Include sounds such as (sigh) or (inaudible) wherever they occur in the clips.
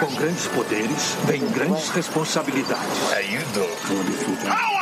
Com grandes poderes, vem grandes responsabilidades. How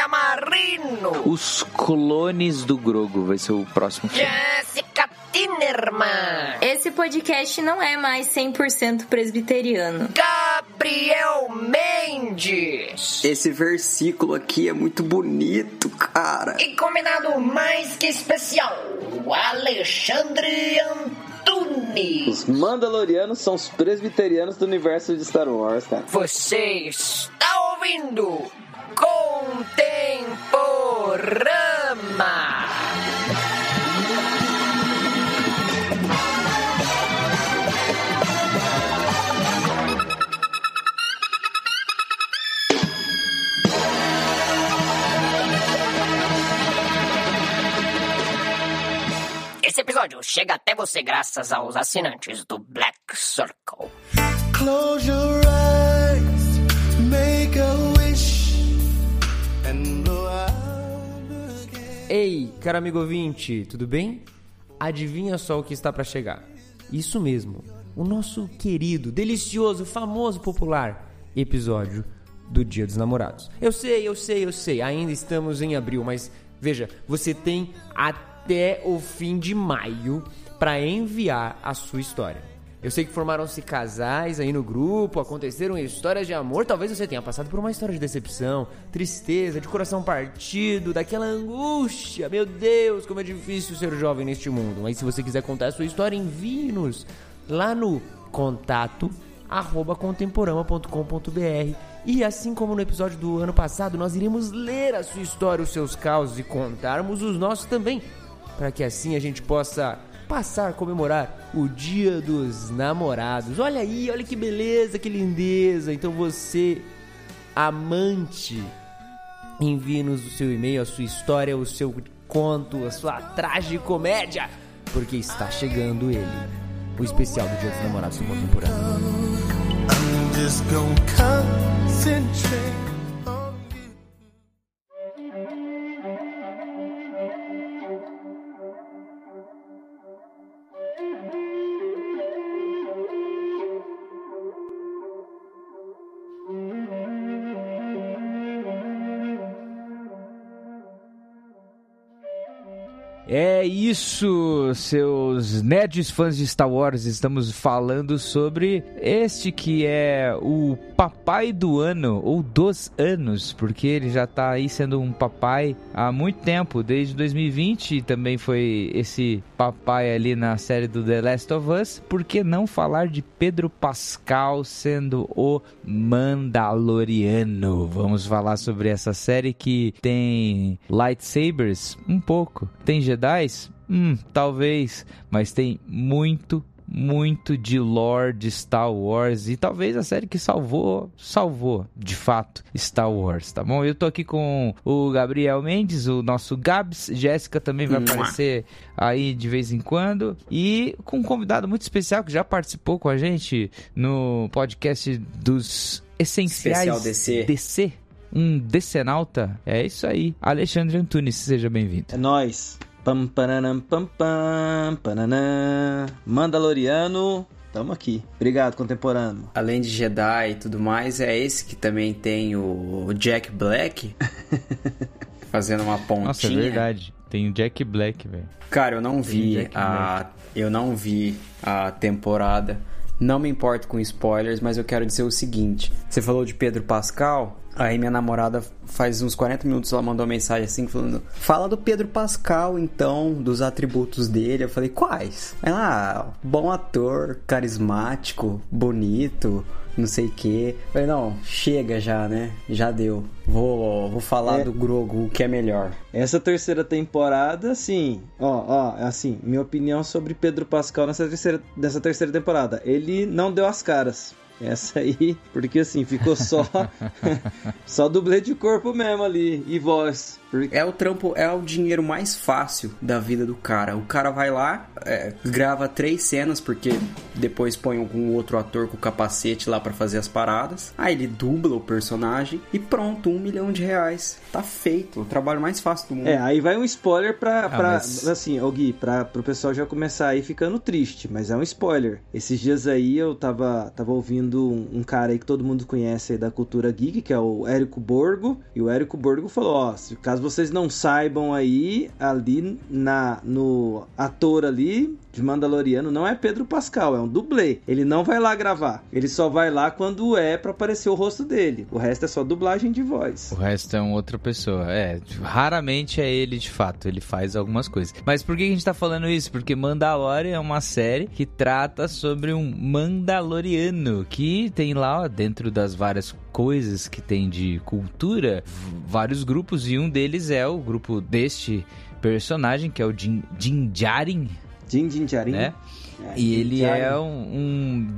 Amarino. Os clones do Grogo vai ser o próximo filme. Jessica Tinerman. Esse podcast não é mais 100% presbiteriano. Gabriel Mendes. Esse versículo aqui é muito bonito, cara. E convidado mais que especial, Alexandre Antunes. Os Mandalorianos são os presbiterianos do universo de Star Wars, cara. Você está ouvindo Contemporama. Esse episódio chega até você graças aos assinantes do Black Circle. Close your eyes, Ei, caro amigo ouvinte, tudo bem? Adivinha só o que está para chegar? Isso mesmo, o nosso querido, delicioso, famoso, popular episódio do Dia dos Namorados. Eu sei, eu sei, eu sei, ainda estamos em abril, mas veja, você tem até o fim de maio para enviar a sua história. Eu sei que formaram-se casais aí no grupo, aconteceram histórias de amor. Talvez você tenha passado por uma história de decepção, tristeza, de coração partido, daquela angústia. Meu Deus, como é difícil ser jovem neste mundo. Mas se você quiser contar a sua história, envie-nos lá no contato arroba contemporama.com.br e assim como no episódio do ano passado, nós iremos ler a sua história, os seus causos e contarmos os nossos também, para que assim a gente possa passar, comemorar o Dia dos Namorados. Olha aí, olha que beleza, que lindeza. Então você, amante, envie-nos o seu e-mail, a sua história, o seu conto, a sua tragicomédia, porque está chegando ele, o especial do Dia dos Namorados do Contemporâneo. I'm just gonna concentrate isso, seus nerds fãs de Star Wars. Estamos falando sobre este que é o papai do ano, ou dos anos, porque ele já tá aí sendo um papai há muito tempo, desde 2020. E também foi esse papai ali na série do The Last of Us. Por que não falar de Pedro Pascal sendo o Mandaloriano? Vamos falar sobre essa série que tem lightsabers? Um pouco. Tem Jedi? Hum, talvez, mas tem muito, muito de lore de Star Wars e talvez a série que salvou, salvou, de fato, Star Wars, tá bom? Eu tô aqui com o Gabriel Mendes, o nosso Gabs, Jéssica também vai aparecer aí de vez em quando e com um convidado muito especial que já participou com a gente no podcast dos essenciais Especial DC. DC. Um decenalta, é isso aí. Alexandre Antunes, seja bem-vindo. É nóis. Pam, paranam, pam, pam, pananã. Mandaloriano, tamo aqui. Obrigado, contemporâneo. Além de Jedi e tudo mais, é esse que também tem o Jack Black (laughs) fazendo uma pontinha. Nossa, é verdade. Tem o Jack Black, velho. Cara, eu não vi Jack a eu não vi a temporada. Não me importo com spoilers, mas eu quero dizer o seguinte. Você falou de Pedro Pascal, aí minha namorada faz uns 40 minutos ela mandou uma mensagem assim falando: "Fala do Pedro Pascal então, dos atributos dele". Eu falei: "Quais?". Ela: ah, "Bom ator, carismático, bonito, não sei o quê. Falei, não, chega já, né? Já deu. Vou, vou falar É. do Grogu, o que é melhor. Essa terceira temporada, assim, ó, ó, assim, minha opinião sobre Pedro Pascal nessa terceira, nessa terceira temporada. Ele não deu as caras. Essa aí, porque assim, ficou só (laughs) só dublê de corpo mesmo ali e voz. É o trampo, é o dinheiro mais fácil da vida do cara. O cara vai lá, é, grava três cenas, porque depois põe algum outro ator com capacete lá pra fazer as paradas. Aí ele dubla o personagem e pronto, um milhão de reais. Tá feito. O trabalho mais fácil do mundo. É, aí vai um spoiler pra, Ah, pra mas- assim, ô Gui, pra, pro pessoal já começar aí ficando triste, mas é um spoiler. Esses dias aí eu tava, tava ouvindo um, um cara aí que todo mundo conhece aí da cultura geek, que é o Érico Borgo, e o Érico Borgo falou, ó, se caso vocês não saibam aí, ali na, no ator ali de Mandaloriano não é Pedro Pascal, é um dublê. Ele não vai lá gravar, ele só vai lá quando é pra aparecer o rosto dele. O resto é só dublagem de voz. O resto é uma outra pessoa. É, raramente é ele de fato. Ele faz algumas coisas. Mas por que a gente tá falando isso? Porque Mandalorian é uma série que trata sobre um Mandaloriano que tem lá dentro das várias coisas que tem de cultura vários grupos e um deles é o grupo deste personagem que é o Din, Din Djarin, Din Djarin. né? É, E ele é um, um-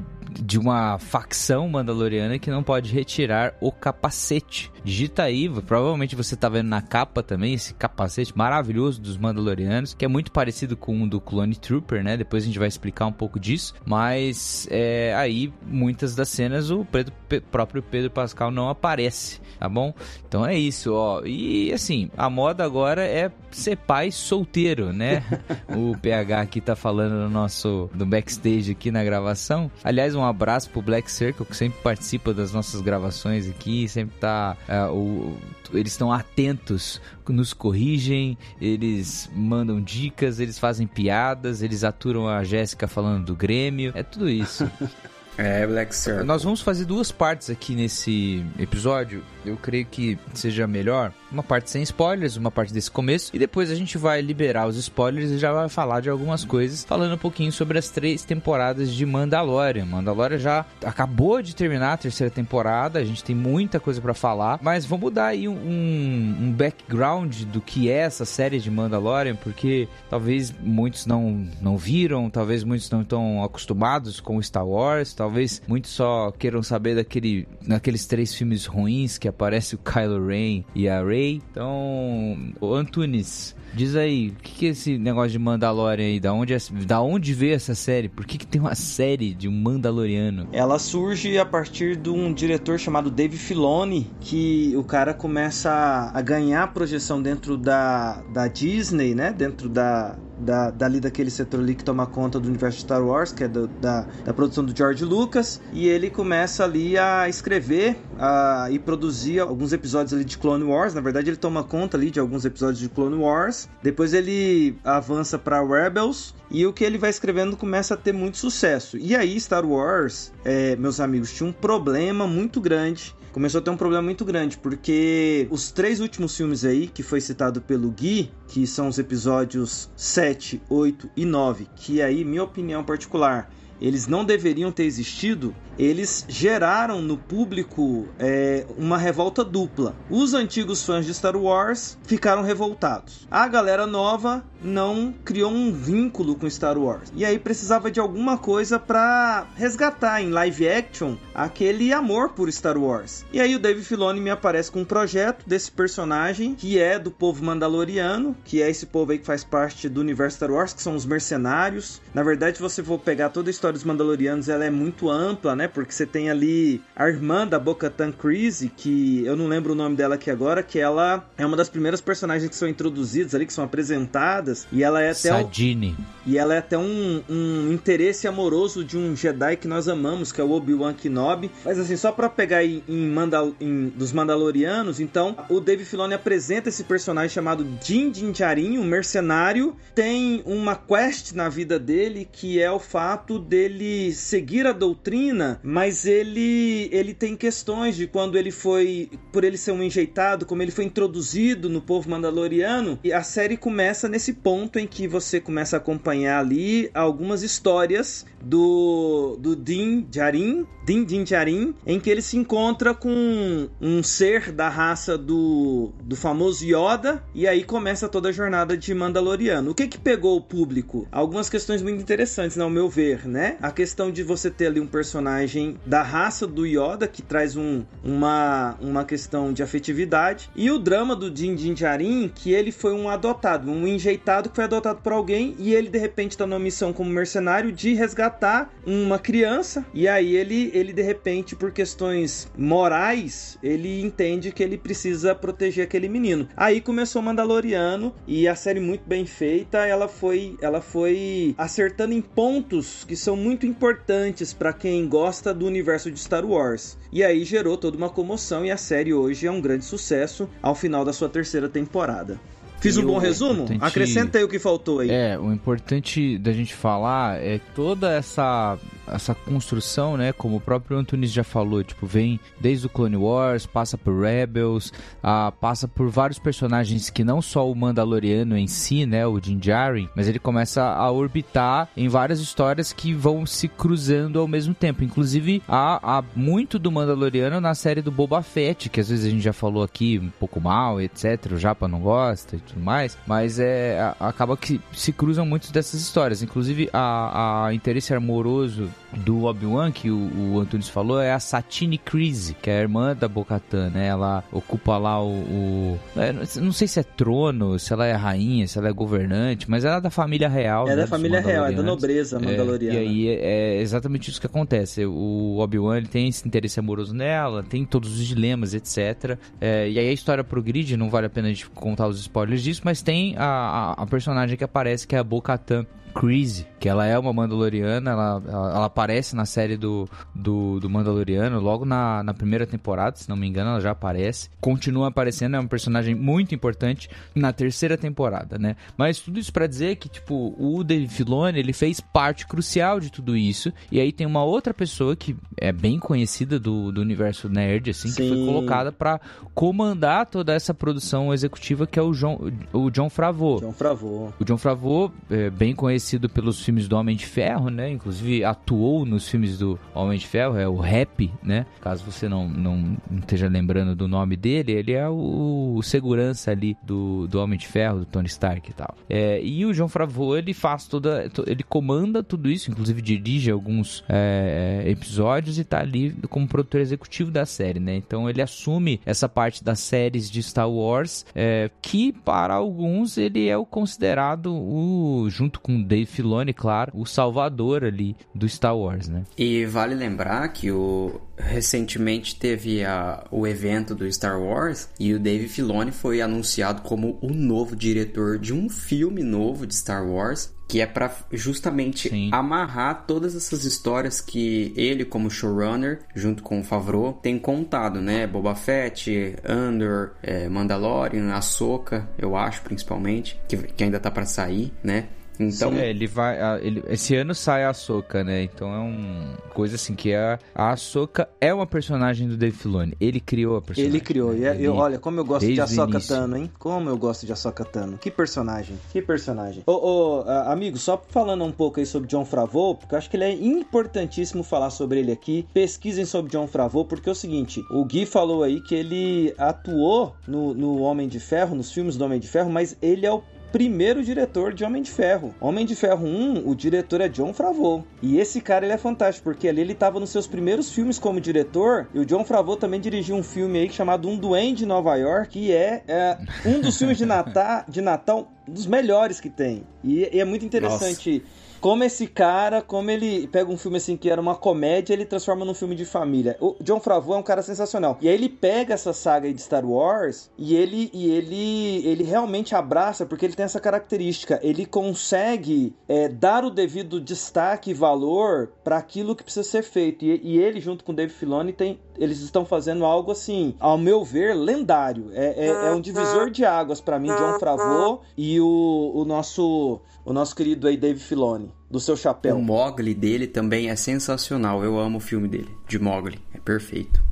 de uma facção mandaloriana que não pode retirar o capacete. Digita aí, provavelmente você tá vendo na capa também esse capacete maravilhoso dos mandalorianos, que é muito parecido com o do Clone Trooper, né? Depois a gente vai explicar um pouco disso, mas é, aí muitas das cenas o Pedro- Pe- próprio Pedro Pascal não aparece, tá bom? Então é isso, ó. E assim, a moda agora é ser pai solteiro, né? (laughs) o PH aqui tá falando no nosso do backstage aqui na gravação. Aliás, um abraço pro Black Circle que sempre participa das nossas gravações aqui, sempre tá é, o- eles estão atentos, nos corrigem, eles mandam dicas, eles fazem piadas, eles aturam a Jéssica falando do Grêmio, é tudo isso. (laughs) É, Black Circle. Nós vamos fazer duas partes aqui nesse episódio. Eu creio que seja melhor. Uma parte sem spoilers, uma parte desse começo. E depois a gente vai liberar os spoilers e já vai falar de algumas coisas. Falando um pouquinho sobre as três temporadas de Mandalorian. Mandalorian já acabou de terminar a terceira temporada. A gente tem muita coisa pra falar. Mas vamos dar aí um, um background do que é essa série de Mandalorian. Porque talvez muitos não, não viram. Talvez muitos não estão acostumados com Star Wars. Talvez muitos só queiram saber daquele, daqueles três filmes ruins que aparece o Kylo Ren e a Rey. Então, o Antunes, diz aí, o que, que é esse negócio de Mandalorian aí? Da onde, é- da onde veio essa série? Por que, que tem uma série de um Mandaloriano? Ela surge a partir de um diretor chamado Dave Filoni, que o cara começa a ganhar projeção dentro da, da Disney, né? Dentro da, da, dali daquele setor ali que toma conta do universo de Star Wars, que é do- da, da produção do George Lucas, e ele começa ali a escrever a, e produzir alguns episódios ali de Clone Wars. Na verdade, ele toma conta ali de alguns episódios de Clone Wars. Depois ele avança para Rebels e o que ele vai escrevendo começa a ter muito sucesso. E aí, Star Wars, é, meus amigos, tinha um problema muito grande. Começou a ter um problema muito grande, porque os três últimos filmes aí, que foi citado pelo Gui, que são os episódios 7, 8 e 9, que aí, minha opinião particular, eles não deveriam ter existido, eles geraram no público é, uma revolta dupla. Os antigos fãs de Star Wars ficaram revoltados. A galera nova não criou um vínculo com Star Wars. E aí precisava de alguma coisa para resgatar em live action aquele amor por Star Wars. E aí o Dave Filoni me aparece com um projeto desse personagem que é do povo mandaloriano, que é esse povo aí que faz parte do universo Star Wars, que são os mercenários. Na verdade, se você for pegar toda a história dos mandalorianos, ela é muito ampla, né? Porque você tem ali a irmã da Bo-Katan Kryze, que eu não lembro o nome dela aqui agora, que ela é uma das primeiras personagens que são introduzidas ali, que são apresentadas, e ela é até Sadine. e ela é até um, um interesse amoroso de um Jedi que nós amamos, que é o Obi-Wan Kenobi. Mas assim, só pra pegar aí em, Mandal em- dos Mandalorianos, então, o Dave Filoni apresenta esse personagem chamado Din Din Djarin, um mercenário. Tem uma quest na vida dele que é o fato de ele seguir a doutrina, mas ele ele tem questões de quando ele foi, por ele ser um enjeitado, como ele foi introduzido no povo mandaloriano, e a série começa nesse ponto em que você começa a acompanhar ali algumas histórias do do Din Djarin, Din Din Djarin, em que ele se encontra com um ser da raça do, do famoso Yoda, e aí começa toda a jornada de Mandaloriano. O que que pegou o público? Algumas questões muito interessantes, ao meu ver, né? A questão de você ter ali um personagem da raça do Yoda, que traz um, uma, uma questão de afetividade, e o drama do Din Din Djarin, que ele foi um adotado, um enjeitado que foi adotado por alguém, e ele de repente tá numa missão como mercenário de resgatar uma criança, e aí ele, ele de repente, por questões morais, ele entende que ele precisa proteger aquele menino. Aí começou o Mandaloriano, e a série muito bem feita, ela foi, ela foi acertando em pontos que são muito importantes para quem gosta do universo de Star Wars. E aí gerou toda uma comoção e a série hoje é um grande sucesso ao final da sua terceira temporada. Fiz um bom resumo? importante- Acrescenta aí o que faltou aí. É, o importante da gente falar é toda essa essa construção, né, como o próprio Antunes já falou, tipo, vem desde o Clone Wars, passa por Rebels, ah, passa por vários personagens que não só o Mandaloriano em si, né, o Din Djarin, mas ele começa a orbitar em várias histórias que vão se cruzando ao mesmo tempo. Inclusive, há, há muito do Mandaloriano na série do Boba Fett, que às vezes a gente já falou aqui um pouco mal, etc. O Japa não gosta e tudo mais, mas é acaba que se cruzam muitas dessas histórias. Inclusive, a, a interesse amoroso do Obi-Wan, que o, o Antunes falou, é a Satine Kryze, que é a irmã da Bo-Katan, né? Ela ocupa lá o... o- é, não sei se é trono, se ela é rainha, se ela é governante, mas ela é da família real, É né, da dos família real, é da nobreza mandaloriana. É, e aí é, é exatamente isso que acontece. O Obi-Wan tem esse interesse amoroso nela, tem todos os dilemas, etc. É, e aí a história progride, não vale a pena a gente contar os spoilers disso, mas tem a, a, a personagem que aparece, que é a Bo-Katan. Creasy, que ela é uma Mandaloriana, ela, ela, ela aparece na série do, do, do Mandaloriano, logo na, na primeira temporada, se não me engano, ela já aparece. Continua aparecendo, é um personagem muito importante na terceira temporada, né? Mas tudo isso pra dizer que, tipo, o Dave Filoni, ele fez parte crucial de tudo isso. E aí tem uma outra pessoa que é bem conhecida do, do universo nerd, assim, que foi Sim. colocada pra comandar toda essa produção executiva, que é o John, o John Favreau. John Favreau. O John Favreau é bem conhecido pelos filmes do Homem de Ferro, né? Inclusive atuou nos filmes do Homem de Ferro, é o Rap, né? Caso você não, não, esteja lembrando do nome dele, ele é o, o segurança ali do, do Homem de Ferro, do Tony Stark e tal. É, e o John Favreau, ele faz toda... to- Ele comanda tudo isso, inclusive dirige alguns é, é, episódios e tá ali como produtor executivo da série, né? Então ele assume essa parte das séries de Star Wars, é, que para alguns ele é o considerado o, junto com Dave Filoni, claro, o salvador ali do Star Wars, né? E vale lembrar que o recentemente teve a, o evento do Star Wars e o Dave Filoni foi anunciado como o novo diretor de um filme novo de Star Wars que é para justamente Sim. amarrar todas essas histórias que ele como showrunner junto com o Favreau tem contado, né? Boba Fett, Andor, é, Mandalorian, Ahsoka, eu acho principalmente que, que ainda tá para sair, né? Então É, ele vai. ele- esse ano sai a Ahsoka, né? Então é uma coisa assim que a, a Ahsoka é uma personagem do Dave Filoni. Ele criou a personagem. Ele criou. E é- Ele- eu, olha, como eu gosto de Ahsoka. Tano, hein? Como eu gosto de Ahsoka Tano. Que personagem. Que personagem. Ô, ô, amigo, só falando um pouco aí sobre John Favreau, porque eu acho que ele é importantíssimo falar sobre ele aqui. Pesquisem sobre John Favreau, porque é o seguinte, o Gui falou aí que ele atuou no, no Homem de Ferro, nos filmes do Homem de Ferro, mas ele é o primeiro diretor de Homem de Ferro. Homem de Ferro 1, o diretor é John Favreau. E esse cara ele é fantástico, porque ali ele tava nos seus primeiros filmes como diretor, e o John Favreau também dirigiu um filme aí chamado Um Duende em Nova York, que é, é um dos filmes de Natal, de Natal dos melhores que tem. E, e é muito interessante como esse cara, como ele pega um filme assim que era uma comédia, ele transforma num filme de família. O John Favreau é um cara sensacional. E aí ele pega essa saga de Star Wars e ele e ele ele realmente abraça porque ele tem essa característica. Ele consegue é, dar o devido destaque e valor para aquilo que precisa ser feito. E, e ele junto com o Dave Filoni tem eles estão fazendo algo assim, ao meu ver, lendário. É, é, é um divisor de águas para mim, John Favreau e o, o nosso o nosso querido aí Dave Filoni, do seu chapéu. O Mogli dele também é sensacional. Eu amo o filme dele, de Mogli. É perfeito.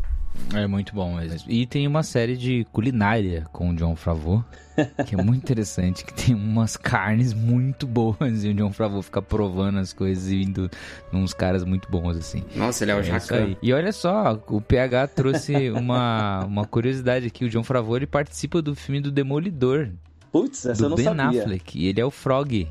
É muito bom mesmo. E tem uma série de culinária com o John Favreau, que é muito interessante, que tem umas carnes muito boas e o John Favreau fica provando as coisas e indo uns caras muito bons, assim. Nossa, ele é o É Jacan. E olha só, o PH trouxe uma, uma curiosidade aqui. O John Favreau, ele participa do filme do Demolidor, Putz, essa eu do não Ben sabia. Affleck. E ele é o Frog.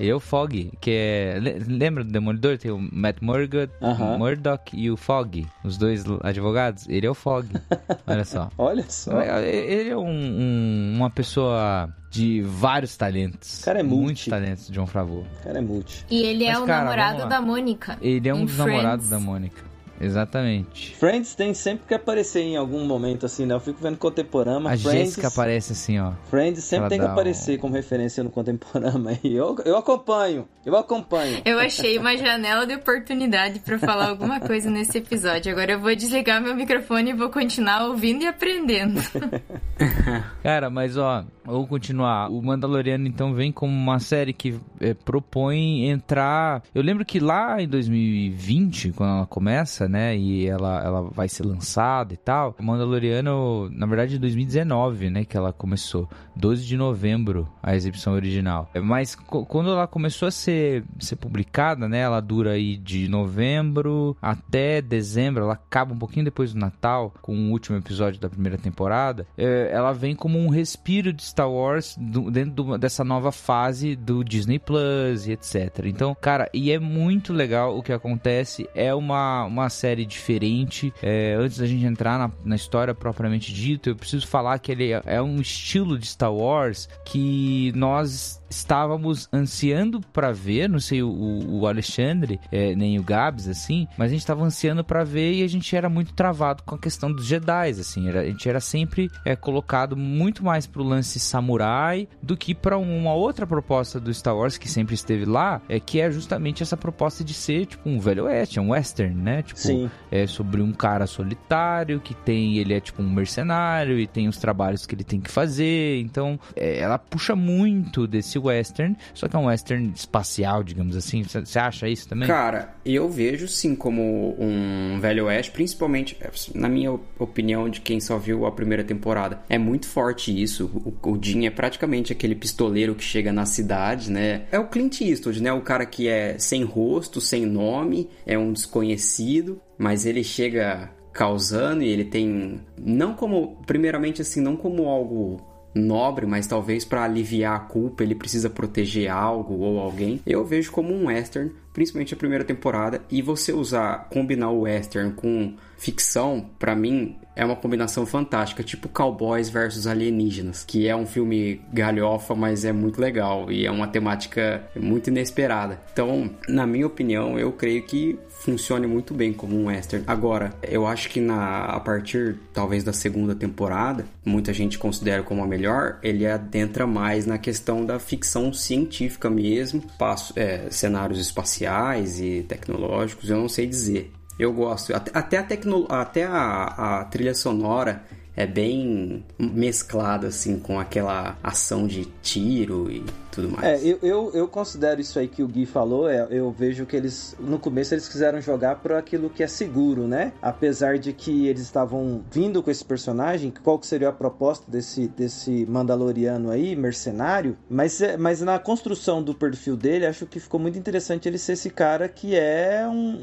Ele é o Fog, que é... le- Lembra do Demolidor? Tem o Matt Murdock. Murdock e o Fog, os dois advogados. Ele é o Fog. (laughs) Olha só. Olha só. Ele é um- um- uma pessoa de vários talentos. Cara, é multi. Muitos talentos, John Favreau. O cara é multi. E ele é Mas, o cara, namorado da Mônica. Ele é um dos namorados da Mônica. Exatamente. Friends tem sempre que aparecer em algum momento assim, né? Eu fico vendo contemporâneo. A Friends, Jéssica aparece assim, ó. Friends sempre Ela tem que dá um- aparecer como referência no contemporâneo aí. Eu, eu acompanho, eu acompanho. Eu achei uma janela de oportunidade pra falar alguma coisa nesse episódio. Agora eu vou desligar meu microfone e vou continuar ouvindo e aprendendo. (laughs) Cara, mas ó, vou continuar. O Mandaloriano então vem como uma série que é, propõe entrar. Eu lembro que lá em 2020, quando ela começa, né, e ela, ela vai ser lançada e tal, Mandaloriano, na verdade, em 2019, né, que ela começou. 12 de novembro, a exibição original. É, Mas quando ela começou a ser, ser publicada, né, ela dura aí de novembro até dezembro, ela acaba um pouquinho depois do Natal, com o último episódio da primeira temporada. É, ela vem como um respiro de Star Wars dentro dessa nova fase do Disney Plus e etc. Então, cara, e é muito legal o que acontece. É uma, uma série diferente. É, antes da gente entrar na, na história propriamente dita, eu preciso falar que ele é, é um estilo de Star Wars que nós estávamos ansiando pra ver, não sei o, o Alexandre, é, nem o Gabs, assim, mas a gente estava ansiando pra ver e a gente era muito travado com a questão dos Jedi, assim, era- a gente era sempre é, colocado muito mais pro lance samurai do que pra uma outra proposta do Star Wars que sempre esteve lá, é que é justamente essa proposta de ser tipo um velho oeste, um western, né? Tipo, Sim. é sobre um cara solitário que tem, ele é tipo um mercenário e tem os trabalhos que ele tem que fazer. Então, é, ela puxa muito desse western, só que é um western espacial, digamos assim. Você acha isso também? Cara, eu vejo sim como um velho oeste, principalmente na minha opinião de quem só viu a primeira temporada. É muito forte isso. O, o Jim é praticamente aquele pistoleiro que chega na cidade, né? É o Clint Eastwood, né? O cara que é sem rosto, sem nome, é um desconhecido, mas ele chega causando e ele tem não como primeiramente assim, não como algo nobre, mas talvez para aliviar a culpa ele precisa proteger algo ou alguém. Eu vejo como um western, principalmente a primeira temporada, e você usar combinar o western com ficção, pra mim é uma combinação fantástica, tipo Cowboys versus Alienígenas, que é um filme galhofa, mas é muito legal e é uma temática muito inesperada. Então, na minha opinião, eu creio que funcione muito bem como um western. Agora, eu acho que na a partir talvez da segunda temporada, muita gente considera como a melhor, ele adentra mais na questão da ficção científica mesmo, passo, é, cenários espaciais e tecnológicos, eu não sei dizer. Eu gosto. Até, a, tecno, até a, a trilha sonora é bem mesclada, assim, com aquela ação de tiro e tudo mais. É, eu, eu, eu considero isso aí que o Gui falou, é, eu vejo que eles, no começo eles quiseram jogar por aquilo que é seguro, né? Apesar de que eles estavam vindo com esse personagem, qual que seria a proposta desse, desse Mandaloriano aí, mercenário, mas, é- mas na construção do perfil dele, acho que ficou muito interessante ele ser esse cara que é um,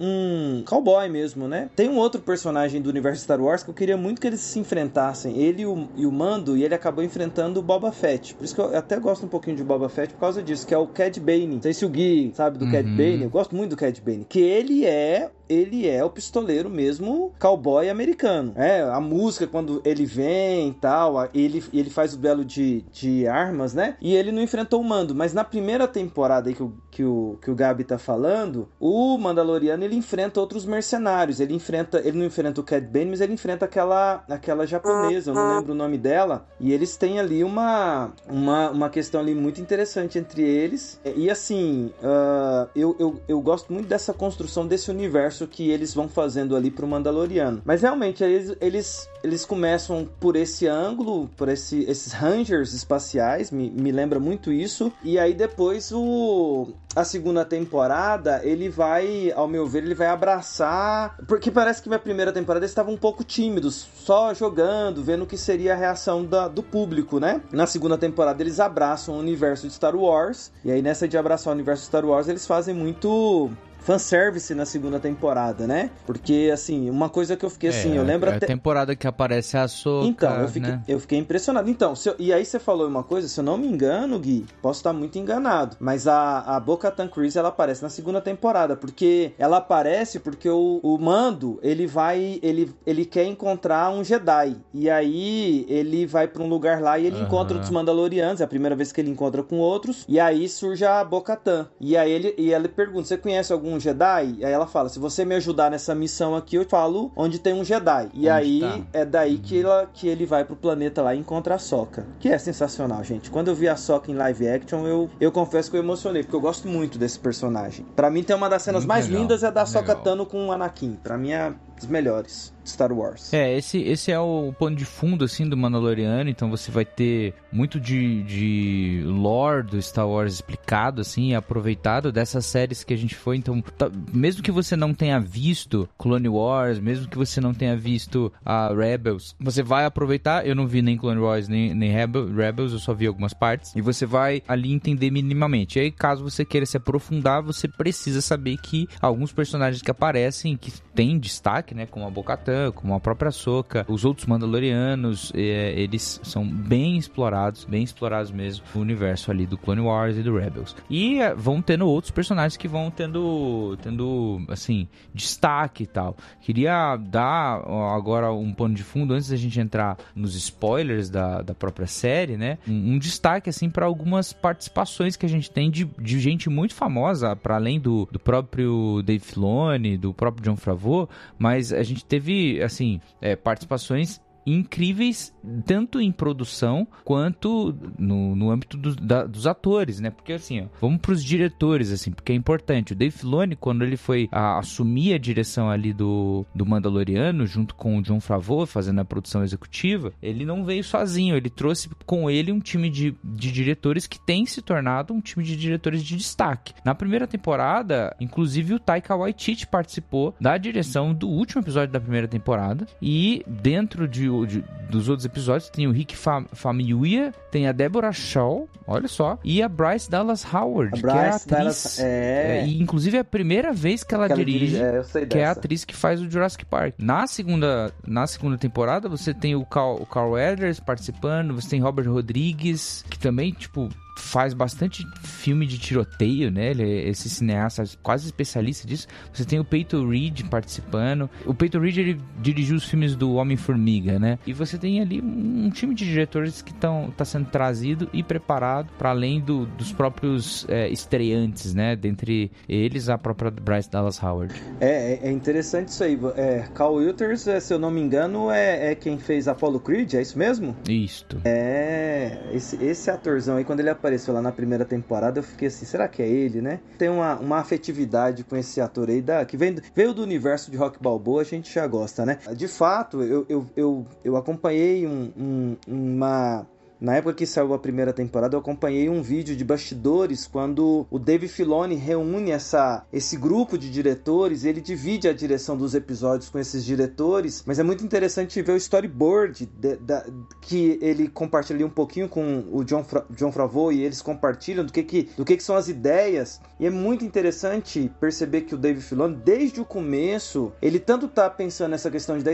um cowboy mesmo, né? Tem um outro personagem do universo Star Wars que eu queria muito que eles se enfrentassem, ele e o, e o Mando, e ele acabou enfrentando o Boba Fett. Por isso que eu até gosto um pouquinho de Boba Fett por causa disso, que é o Cad Bane. Não sei se o Gui sabe do Cad Uhum. Bane, eu gosto muito do Cad Bane, que ele é ele é o pistoleiro mesmo cowboy americano. É, a música quando ele vem e tal, ele, ele faz o duelo de, de armas, né? E ele não enfrentou o Mando, mas na primeira temporada aí que o, que o, que o Gabi tá falando, o Mandaloriano ele enfrenta outros mercenários. Ele enfrenta, ele não enfrenta o Cad Bane, mas ele enfrenta aquela, aquela japonesa, eu não lembro o nome dela. E eles têm ali uma, uma, uma questão ali muito interessante entre eles. E assim, ah, eu, eu, eu gosto muito dessa construção desse universo que eles vão fazendo ali pro Mandaloriano. Mas realmente eles, eles, eles começam por esse ângulo, por esse, esses Rangers espaciais, me, me lembra muito isso. E aí depois o a segunda temporada, ele vai, ao meu ver, ele vai abraçar. Porque parece que na primeira temporada eles estavam um pouco tímidos, só jogando, vendo o que seria a reação da, do público, né? Na segunda temporada eles abraçam o universo de Star Wars. E aí nessa de abraçar o universo de Star Wars, eles fazem muito fanservice na segunda temporada, né? Porque, assim, uma coisa que eu fiquei assim, É, eu lembro é até. a temporada que aparece a Soca, Então, eu fiquei, né? eu fiquei impressionado. Então, eu- e aí você falou uma coisa, se eu não me engano, Gui, posso estar muito enganado, mas a, a Bo-Katan Kryze, ela aparece na segunda temporada, porque ela aparece porque o, o Mando, ele vai, ele, ele quer encontrar um Jedi, e aí ele vai pra um lugar lá e ele Aham. encontra outros Mandalorianos, é a primeira vez que ele encontra com outros, e aí surge a Bo-Katan, e aí ele, e ela pergunta, você conhece algum Jedi? E aí ela fala, se você me ajudar nessa missão aqui, eu falo onde tem um Jedi, e Onde aí tá? é daí que, ela, que ele vai pro planeta lá e encontra a Soca. Que é sensacional, gente. Quando eu vi a Soca em live action, eu, eu confesso que eu emocionei, porque eu gosto muito desse personagem. Pra mim, tem uma das cenas Muito mais legal, lindas é a da Soca. Tano com o Anakin. Pra mim, é das melhores de Star Wars. É, esse, esse é o pano de fundo, assim, do Mandaloriano, então você vai ter muito de, de lore do Star Wars explicado, assim, aproveitado dessas séries que a gente foi, então, tá- mesmo que você não tenha visto Clone Wars, mesmo que você não tenha visto a Rebels, você vai aproveitar, eu não vi nem Clone Wars, nem, nem Rebel- Rebels, eu só vi algumas partes, e você vai ali entender minimamente, e aí caso você queira se aprofundar, você precisa saber que alguns personagens que aparecem, que têm destaque, né, como a Bo-Katan, como a própria Soca, os outros Mandalorianos, é, eles são bem explorados, bem explorados mesmo no universo ali do Clone Wars e do Rebels. E é, vão tendo outros personagens que vão tendo, tendo assim, destaque e tal. Queria dar agora um pano de fundo antes da gente entrar nos spoilers da, da própria série, né? Um, um destaque assim para algumas participações que a gente tem de, de gente muito famosa, para além do, do próprio Dave Filoni, do próprio John Favreau, mas a gente teve assim é, participações incríveis tanto em produção quanto no, no âmbito dos- da- dos atores, né? Porque assim, ó, vamos pros diretores, assim, porque é importante. O Dave Filoni, quando ele foi a, assumir a direção ali do, do Mandaloriano, junto com o John Favreau, fazendo a produção executiva, ele não veio sozinho, ele trouxe com ele um time de, de diretores que tem se tornado um time de diretores de destaque. Na primeira temporada, inclusive o Taika Waititi participou da direção do último episódio da primeira temporada e dentro de, de- dos outros episódios tem o Rick Fa Famuyiwa, tem a Deborah Shaw, olha só, e a Bryce Dallas Howard, A que é a Bryce atriz. Dallas- é. e inclusive é a primeira vez que ela, Que ela dirige, dirige- é, que é a atriz que faz o Jurassic Park. Na segunda, na segunda temporada, você tem o Carl, o Carl Weathers participando, você tem Robert Rodrigues, que também, tipo, faz bastante filme de tiroteio, né? Ele é esse cineasta quase especialista disso. Você tem o Peyton Reed participando. O Peyton Reed, ele dirigiu os filmes do Homem-Formiga, né? E você tem ali um time de diretores que estão tá sendo trazido e preparado para além do- dos próprios é, estreantes, né? Dentre eles, a própria Bryce Dallas Howard. É, é- é interessante isso aí. É, Carl Wilters, é, se eu não me engano, é, é quem fez Apollo Creed, é isso mesmo? Isto. É, esse, esse atorzão aí, quando ele apareceu lá na primeira temporada, eu fiquei assim, será que é ele, né? Tem uma, uma afetividade com esse ator aí, da, que vem, veio do universo de Rock Balboa, a gente já gosta, né? De fato, eu, eu, eu, eu acompanhei um- um- uma... Na época que saiu a primeira temporada, eu acompanhei um vídeo de bastidores quando o Dave Filoni reúne essa, esse grupo de diretores, ele divide a direção dos episódios com esses diretores, mas é muito interessante ver o storyboard de- da- que ele compartilha um pouquinho com o John, Fra, John Favreau e eles compartilham do que, que, do que, que são as ideias. E é muito interessante perceber que o Dave Filoni, desde o começo, ele tanto tá pensando nessa questão de dar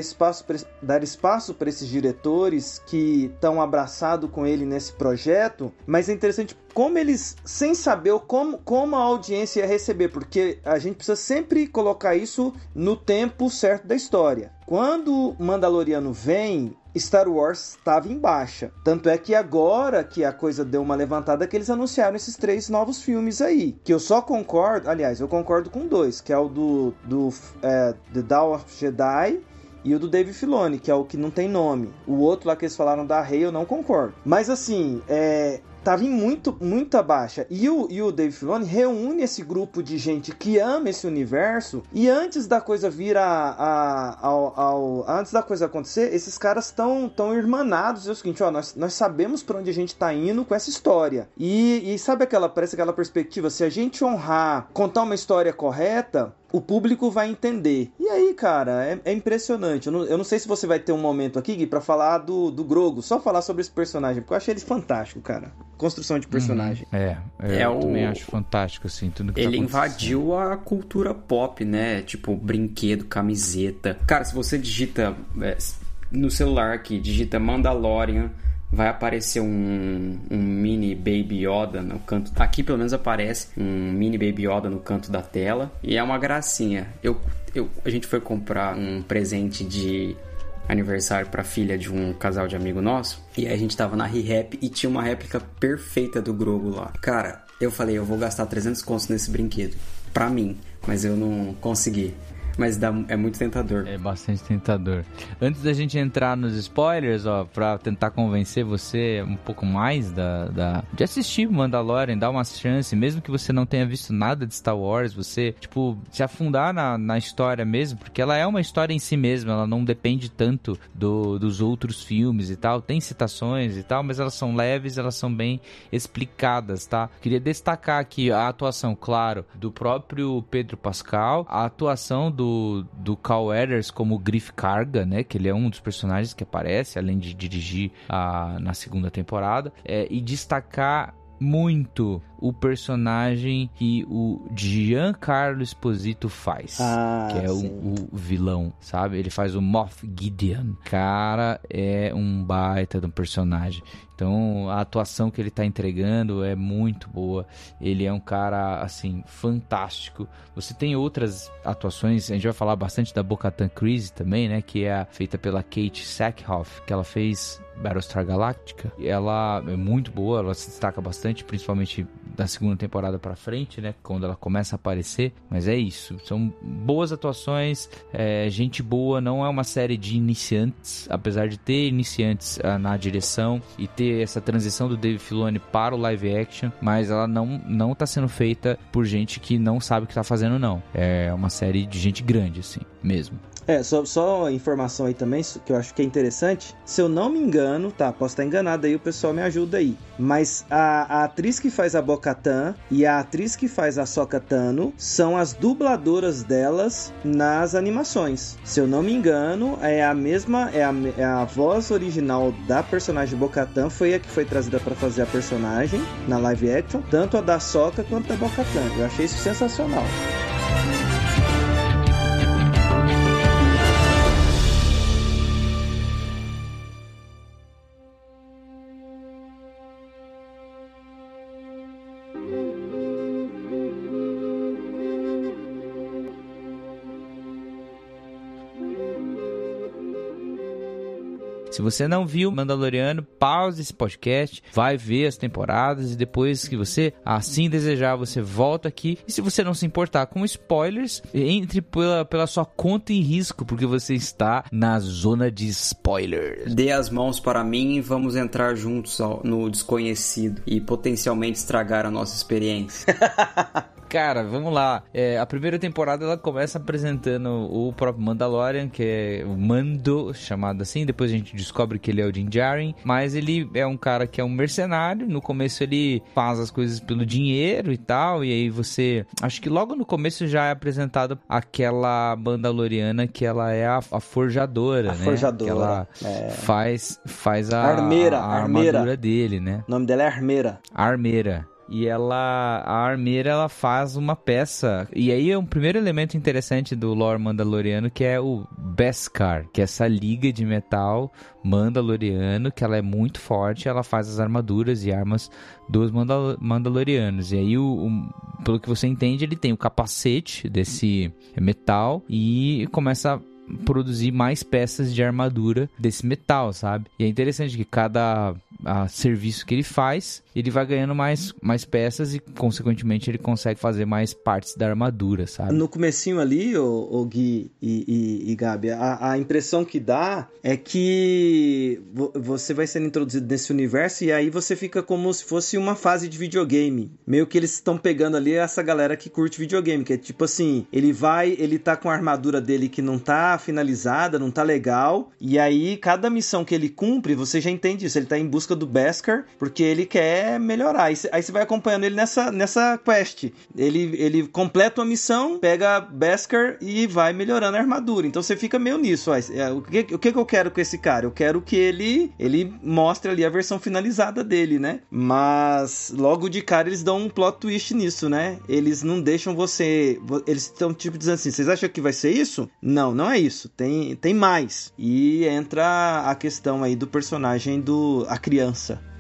espaço para esses diretores que estão abraçados com ele nesse projeto, mas é interessante como eles, sem saber como, como a audiência ia receber, porque a gente precisa sempre colocar isso no tempo certo da história. Quando Mandaloriano vem, Star Wars estava em baixa. Tanto é que agora que a coisa deu uma levantada, que eles anunciaram esses três novos filmes aí. Que eu só concordo, aliás, eu concordo com dois, que é o do, do é, The Dawn of Jedi e o do Dave Filoni, que é o que não tem nome. O outro lá que eles falaram da Rei, eu não concordo. Mas assim, é, tava em muito, muita baixa. E o, e o Dave Filoni reúne esse grupo de gente que ama esse universo. E antes da coisa vir a, a, ao, ao, Antes da coisa acontecer, esses caras estão tão irmanados. É o seguinte, ó, nós, nós sabemos para onde a gente tá indo com essa história. E, e sabe aquela, parece aquela perspectiva, se a gente honrar, contar uma história correta, o público vai entender. E aí, cara, é, é impressionante. Eu não, eu não, sei se você vai ter um momento aqui, Gui, pra falar do, do Grogo, só falar sobre esse personagem, porque eu achei ele fantástico, cara. Construção de personagem. Uhum. É, é, eu o... também acho fantástico, assim, tudo que Ele tá invadiu a cultura pop, né? Tipo, brinquedo, camiseta. Cara, se você digita é, no celular aqui, digita Mandalorian vai aparecer um, um, mini Baby Yoda no canto. Aqui pelo menos aparece um mini Baby Yoda no canto da tela e é uma gracinha. Eu, eu a gente foi comprar um presente de aniversário para filha de um casal de amigo nosso e aí a gente tava na ReHap e tinha uma réplica perfeita do Grogu lá. Cara, eu falei, eu vou gastar 300 contos nesse brinquedo para mim, mas eu não consegui. Mas dá, é muito tentador. É bastante tentador. Antes da gente entrar nos spoilers, ó, pra tentar convencer você um pouco mais da, da de assistir Mandalorian, dar uma chance, mesmo que você não tenha visto nada de Star Wars, você, tipo, se afundar na, na história mesmo, porque ela é uma história em si mesma, ela não depende tanto do, dos outros filmes e tal. Tem citações e tal, mas elas são leves, elas são bem explicadas, tá? Queria destacar aqui a atuação, claro, do próprio Pedro Pascal, a atuação do do, Carl Weathers como Griff Carga, né? Que ele é um dos personagens que aparece, além de dirigir a, na segunda temporada. É, e destacar muito o personagem que o Giancarlo Esposito faz, ah, que é o, o, vilão, sabe? Ele faz o Moff Gideon. Cara, é um baita de um personagem. Então, a atuação que ele tá entregando é muito boa. Ele é um cara, assim, fantástico. Você tem outras atuações, a gente vai falar bastante da Bocatan Crise também, né? Que é feita pela Kate Sackhoff, que ela fez Battlestar Galactica. Ela é muito boa, ela se destaca bastante, principalmente da segunda temporada para frente, né? Quando ela começa a aparecer. Mas é isso, são boas atuações, é, gente boa. Não é uma série de iniciantes, apesar de ter iniciantes ah, na direção e ter essa transição do Dave Filoni para o live action, mas ela não não tá sendo feita por gente que não sabe o que tá fazendo não. É uma série de gente grande assim, mesmo. É, só, só informação aí também, que eu acho que é interessante. Se eu não me engano, tá, posso estar enganado aí, o pessoal me ajuda aí. Mas a, a atriz que faz a Bocatan e a atriz que faz a Sokatano são as dubladoras delas nas animações. Se eu não me engano, é a mesma, é a, é a voz original da personagem Bocatan, foi a que foi trazida para fazer a personagem na live action, tanto a da Soka quanto a da Bocatan. Eu achei isso sensacional. Se você não viu Mandaloriano, pause esse podcast, vai ver as temporadas e depois que você assim desejar, você volta aqui. E se você não se importar com spoilers, entre pela, pela sua conta em risco, porque você está na zona de spoilers. Dê as mãos para mim e vamos entrar juntos no desconhecido e potencialmente estragar a nossa experiência. (laughs) Cara, vamos lá. É, a primeira temporada ela começa apresentando o próprio Mandalorian, que é o Mando, chamado assim. Depois a gente descobre que ele é o Din Djarin. Mas ele é um cara que é um mercenário. No começo ele faz as coisas pelo dinheiro e tal. E aí você. Acho que logo no começo já é apresentado aquela Mandaloriana que ela é a, a forjadora, a né? Forjadora. Que ela é. faz, faz a, armeira, a armeira. armadura dele, né? O nome dela é Armeira. Armeira e ela a armeira ela faz uma peça e aí é um primeiro elemento interessante do lore mandaloriano que é o Beskar que é essa liga de metal mandaloriano que ela é muito forte ela faz as armaduras e armas dos Mandal mandalorianos e aí o, o, pelo que você entende ele tem o capacete desse metal e começa a produzir mais peças de armadura desse metal, sabe? E é interessante que cada a serviço que ele faz, ele vai ganhando mais, mais peças e, consequentemente, ele consegue fazer mais partes da armadura, sabe? No comecinho ali, o, o Gui e, e, e Gabi, a, a, impressão que dá é que você vai sendo introduzido nesse universo e aí você fica como se fosse uma fase de videogame. Meio que eles estão pegando ali essa galera que curte videogame, que é tipo assim, ele vai, ele tá com a armadura dele que não tá finalizada, não tá legal, e aí cada missão que ele cumpre, você já entende isso, ele tá em busca do Beskar, porque ele quer melhorar. Aí você vai acompanhando ele nessa, nessa quest. Ele, ele completa uma missão, pega Beskar e vai melhorando a armadura. Então você fica meio nisso. É, o, que, o que eu quero com esse cara? Eu quero que ele, ele mostre ali a versão finalizada dele, né? Mas logo de cara eles dão um plot twist nisso, né? Eles não deixam você. Eles estão tipo dizendo assim: vocês acham que vai ser isso? Não, não é isso. Tem, tem mais. E entra a questão aí do personagem do. a criança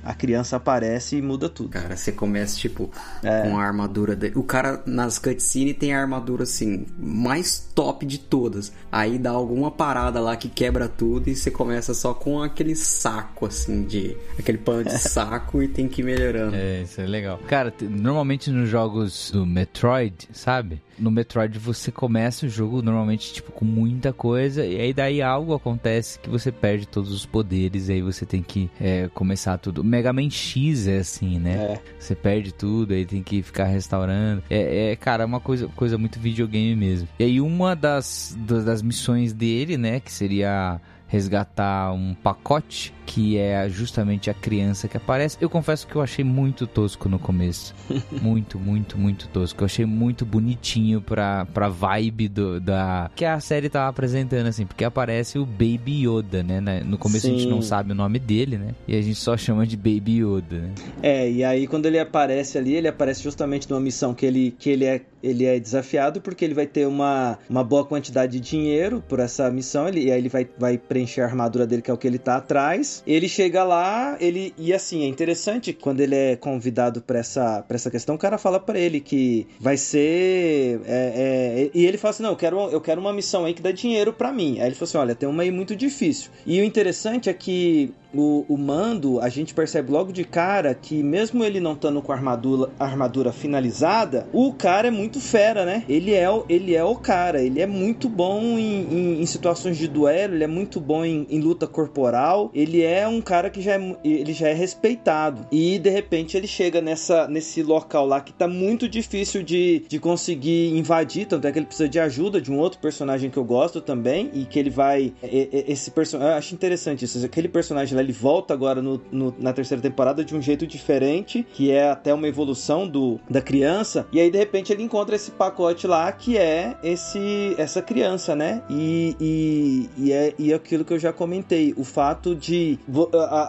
a criança aparece e muda tudo. Cara, você começa, tipo, é. com a armadura dele. O cara nas cutscenes tem a armadura, assim, mais top de todas. Aí dá alguma parada lá que quebra tudo e você começa só com aquele saco, assim, de. aquele pano de (laughs) saco e tem que ir melhorando. É, isso é legal. Cara, normalmente nos jogos do Metroid, sabe? No Metroid você começa o jogo normalmente tipo com muita coisa e aí daí algo acontece que você perde todos os poderes e aí você tem que é, começar tudo. Mega Man X é assim, né? É. Você perde tudo, aí tem que ficar restaurando. É, é cara, é uma coisa, coisa muito videogame mesmo. E aí uma das, das missões dele, né, que seria resgatar um pacote que é justamente a criança que aparece. Eu confesso que eu achei muito tosco no começo. (laughs) muito, muito, muito tosco. Eu achei muito bonitinho pra, pra vibe do, da. que a série tava apresentando, assim, porque aparece o Baby Yoda, né? No começo Sim. a gente não sabe o nome dele, né? E a gente só chama de Baby Yoda, né? É, e aí quando ele aparece ali, ele aparece justamente numa missão que ele, que ele é ele é desafiado porque ele vai ter uma, uma boa quantidade de dinheiro por essa missão, ele, e aí ele vai, vai preencher a armadura dele, que é o que ele tá atrás. Ele chega lá, ele e assim, é interessante quando ele é convidado para essa, pra essa questão, o cara fala para ele que vai ser. É, é, e ele fala assim: não, eu quero, eu quero uma missão aí que dá dinheiro para mim. Aí ele falou assim: olha, tem uma aí muito difícil. E o interessante é que o, o, mando, a gente percebe logo de cara que, mesmo ele não estando com a armadura, armadura finalizada, o cara é muito fera, né? Ele é, ele é o cara, ele é muito bom em, em, em situações de duelo, ele é muito bom em, em, luta corporal, ele é um cara que já é, ele já é respeitado. E de repente ele chega nessa, nesse local lá que tá muito difícil de, de conseguir invadir, tanto é que ele precisa de ajuda de um outro personagem que eu gosto também, e que ele vai. Esse personagem. Eu acho interessante isso, aquele personagem lá ele volta agora no, no, na terceira temporada de um jeito diferente, que é até uma evolução do, da criança. E aí, de repente, ele encontra esse pacote lá que é esse essa criança, né? E, e, e é, e é aquilo que eu já comentei. O fato de.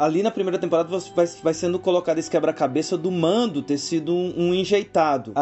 Ali na primeira temporada vai, vai sendo colocado esse quebra-cabeça do mando ter sido um, um enjeitado.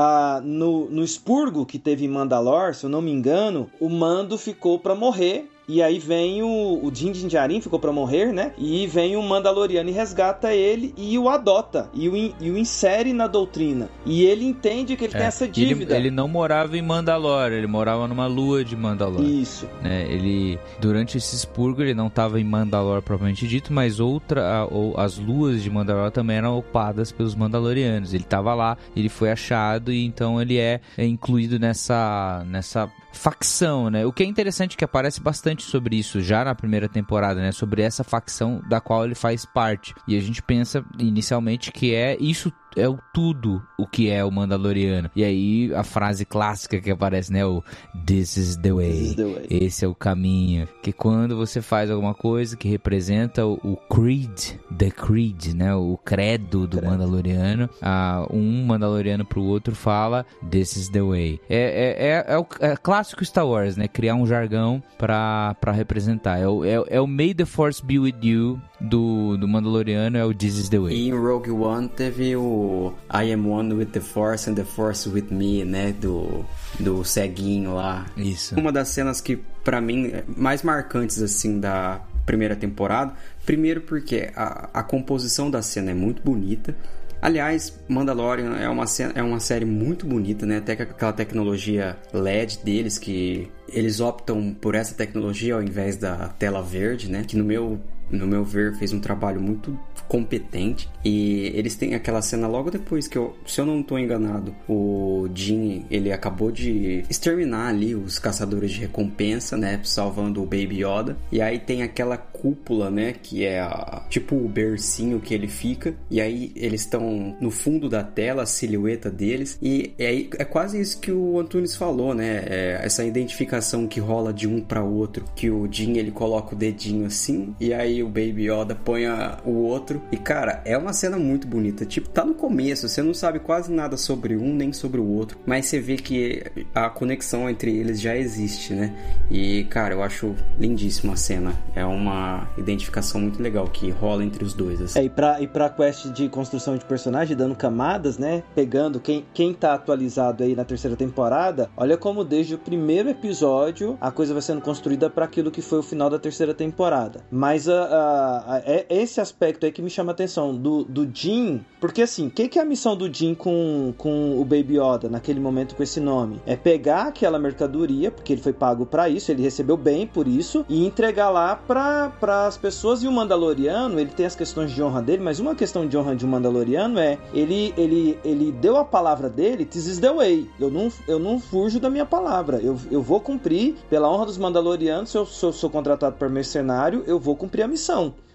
No, no expurgo que teve em Mandalor, se eu não me engano, o mando ficou para morrer e aí vem o, o Din Djarin, ficou para morrer, né? E vem o Mandaloriano e resgata ele e o adota. E o, e o insere na doutrina. E ele entende que ele é, tem essa dívida. Ele, ele, não morava em Mandalor, ele morava numa lua de Mandalor. Isso. Né? Ele, durante esse expurgo, ele não estava em Mandalor propriamente dito, mas outra, ou as luas de Mandalor também eram ocupadas pelos Mandalorianos. Ele estava lá, ele foi achado e então ele é, é incluído nessa, nessa facção, né? O que é interessante é que aparece bastante sobre isso já na primeira temporada, né? Sobre essa facção da qual ele faz parte. E a gente pensa inicialmente que é isso é o tudo o que é o Mandaloriano. E aí a frase clássica que aparece, né? O This is the way. Is the way. Esse é o caminho. Que quando você faz alguma coisa que representa o, o creed, the creed, né? O credo do credo. Mandaloriano, uh, um Mandaloriano pro outro fala This is the way. É, é, é, é, o é clássico Star Wars, né? Criar um jargão pra, pra representar. É o, é, é o May the Force be with you do, do Mandaloriano é o This is the Way. E em Rogue One teve o I am one with the Force and the Force with me, né? Do, do ceguinho lá. Isso. Uma das cenas que, para mim, é mais marcantes, assim, da primeira temporada. Primeiro porque a, a composição da cena é muito bonita. Aliás, Mandalorian é uma, é uma série muito bonita, né? Até com aquela tecnologia LED deles, que eles optam por essa tecnologia ao invés da tela verde, né? Que no meu no meu ver, fez um trabalho muito competente. E eles têm aquela cena logo depois que eu, se eu não estou enganado, o Jin, ele acabou de exterminar ali os caçadores de recompensa, né, salvando o Baby Yoda. E aí tem aquela cúpula, né, que é a, tipo o bercinho que ele fica. E aí eles estão no fundo da tela, a silhueta deles. E é, é quase isso que o Antunes falou, né? É essa identificação que rola de um para outro, que o Jin ele coloca o dedinho assim e aí o Baby Yoda põe a, o outro. E cara, é uma cena muito bonita. Tipo, tá no começo, você não sabe quase nada sobre um nem sobre o outro, mas você vê que a conexão entre eles já existe, né? E cara, eu acho lindíssima a cena. É uma identificação muito legal que rola entre os dois. Assim. É, e pra, e pra quest de construção de personagem, dando camadas, né? Pegando quem, quem tá atualizado aí na terceira temporada, olha como desde o primeiro episódio a coisa vai sendo construída para aquilo que foi o final da terceira temporada. Mas a, a, a, é esse aspecto aí que me chama a atenção do, do Jin, porque assim, o que, que é a missão do Jin com, com o Baby Yoda naquele momento com esse nome? É pegar aquela mercadoria, porque ele foi pago para isso, ele recebeu bem por isso, e entregar lá para as pessoas. E o Mandaloriano, ele tem as questões de honra dele, mas uma questão de honra de um Mandaloriano é ele, ele, ele deu a palavra dele, this is the way. Eu não, eu não fujo da minha palavra. Eu, eu vou cumprir, pela honra dos Mandalorianos, se eu sou, sou contratado por mercenário, eu vou cumprir a missão.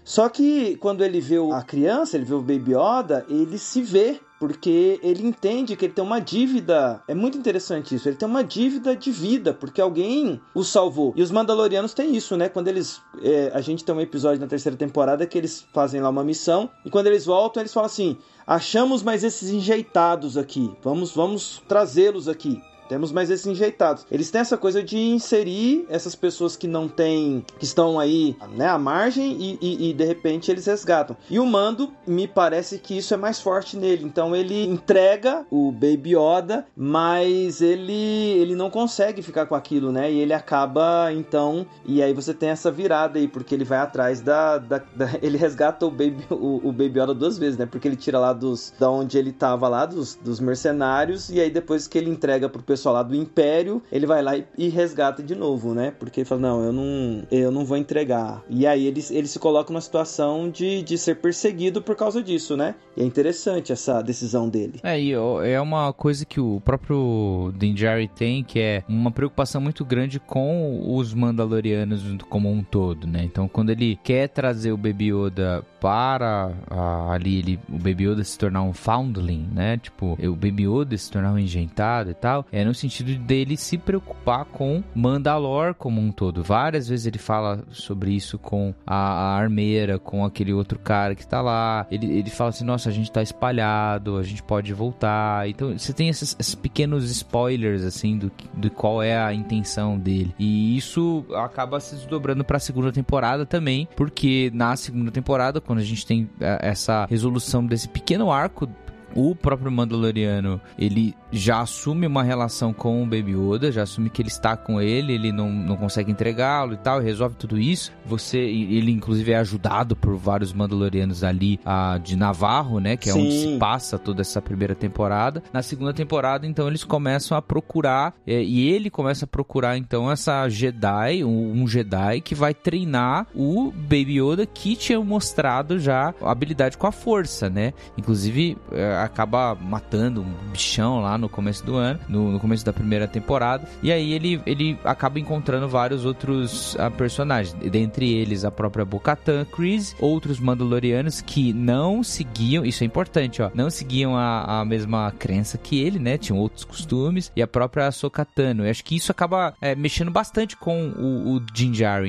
Só que quando ele vê a criança, ele vê o Baby Yoda, ele se vê porque ele entende que ele tem uma dívida. É muito interessante isso. Ele tem uma dívida de vida, porque alguém o salvou. E os Mandalorianos têm isso, né? Quando eles. É, a gente tem um episódio na terceira temporada que eles fazem lá uma missão, e quando eles voltam, eles falam assim: achamos mais esses enjeitados aqui, vamos, vamos trazê-los aqui. Temos mais esses enjeitados. Eles têm essa coisa de inserir essas pessoas que não têm, que estão aí, né, à margem e, e, e, de repente eles resgatam. E o Mando, me parece que isso é mais forte nele. Então ele entrega o Baby Yoda, mas ele ele não consegue ficar com aquilo, né? E ele acaba então, e aí você tem essa virada aí, porque ele vai atrás da, da, da (laughs) ele resgata o Baby o, o, Baby Yoda duas vezes, né? Porque ele tira lá dos da onde ele tava lá dos, dos mercenários e aí depois que ele entrega pro pessoal pessoal lá do Império, ele vai lá e, e, resgata de novo, né? Porque ele fala, não, eu não, eu não vou entregar. E aí ele, ele se coloca numa situação de, de ser perseguido por causa disso, né? E é interessante essa decisão dele. É, e é uma coisa que o próprio Din Djarin tem, que é uma preocupação muito grande com os Mandalorianos como um todo, né? Então, quando ele quer trazer o Baby Yoda para a, ali ele, o Baby Yoda se tornar um foundling, né? Tipo, o Baby Yoda se tornar um enjeitado e tal, é no sentido dele se preocupar com Mandalor como um todo. Várias vezes ele fala sobre isso com a, a armeira, com aquele outro cara que tá lá. Ele, ele fala assim: nossa, a gente tá espalhado, a gente pode voltar. Então você tem esses, esses pequenos spoilers, assim, do, do qual é a intenção dele. E isso acaba se desdobrando pra segunda temporada também, porque na segunda temporada, quando a gente tem é, essa resolução desse pequeno arco o próprio Mandaloriano, ele já assume uma relação com o Baby Yoda, já assume que ele está com ele, ele não, não consegue entregá-lo e tal, e resolve tudo isso. Você, ele inclusive é ajudado por vários Mandalorianos ali a, de Navarro, né, que é Sim. onde se passa toda essa primeira temporada. Na segunda temporada, então, eles começam a procurar, é, e ele começa a procurar, então, essa Jedi, um, um Jedi que vai treinar o Baby Yoda que tinha mostrado já habilidade com a força, né? Inclusive, é, acaba matando um bichão lá no começo do ano, no, no começo da primeira temporada. E aí ele, ele acaba encontrando vários outros uh, personagens, dentre eles a própria Bo-Katan, Chris, outros Mandalorianos que não seguiam, isso é importante, ó, não seguiam a, a mesma crença que ele, né? Tinham outros costumes e a própria Sokatano. Eu acho que isso acaba é, mexendo bastante com o, o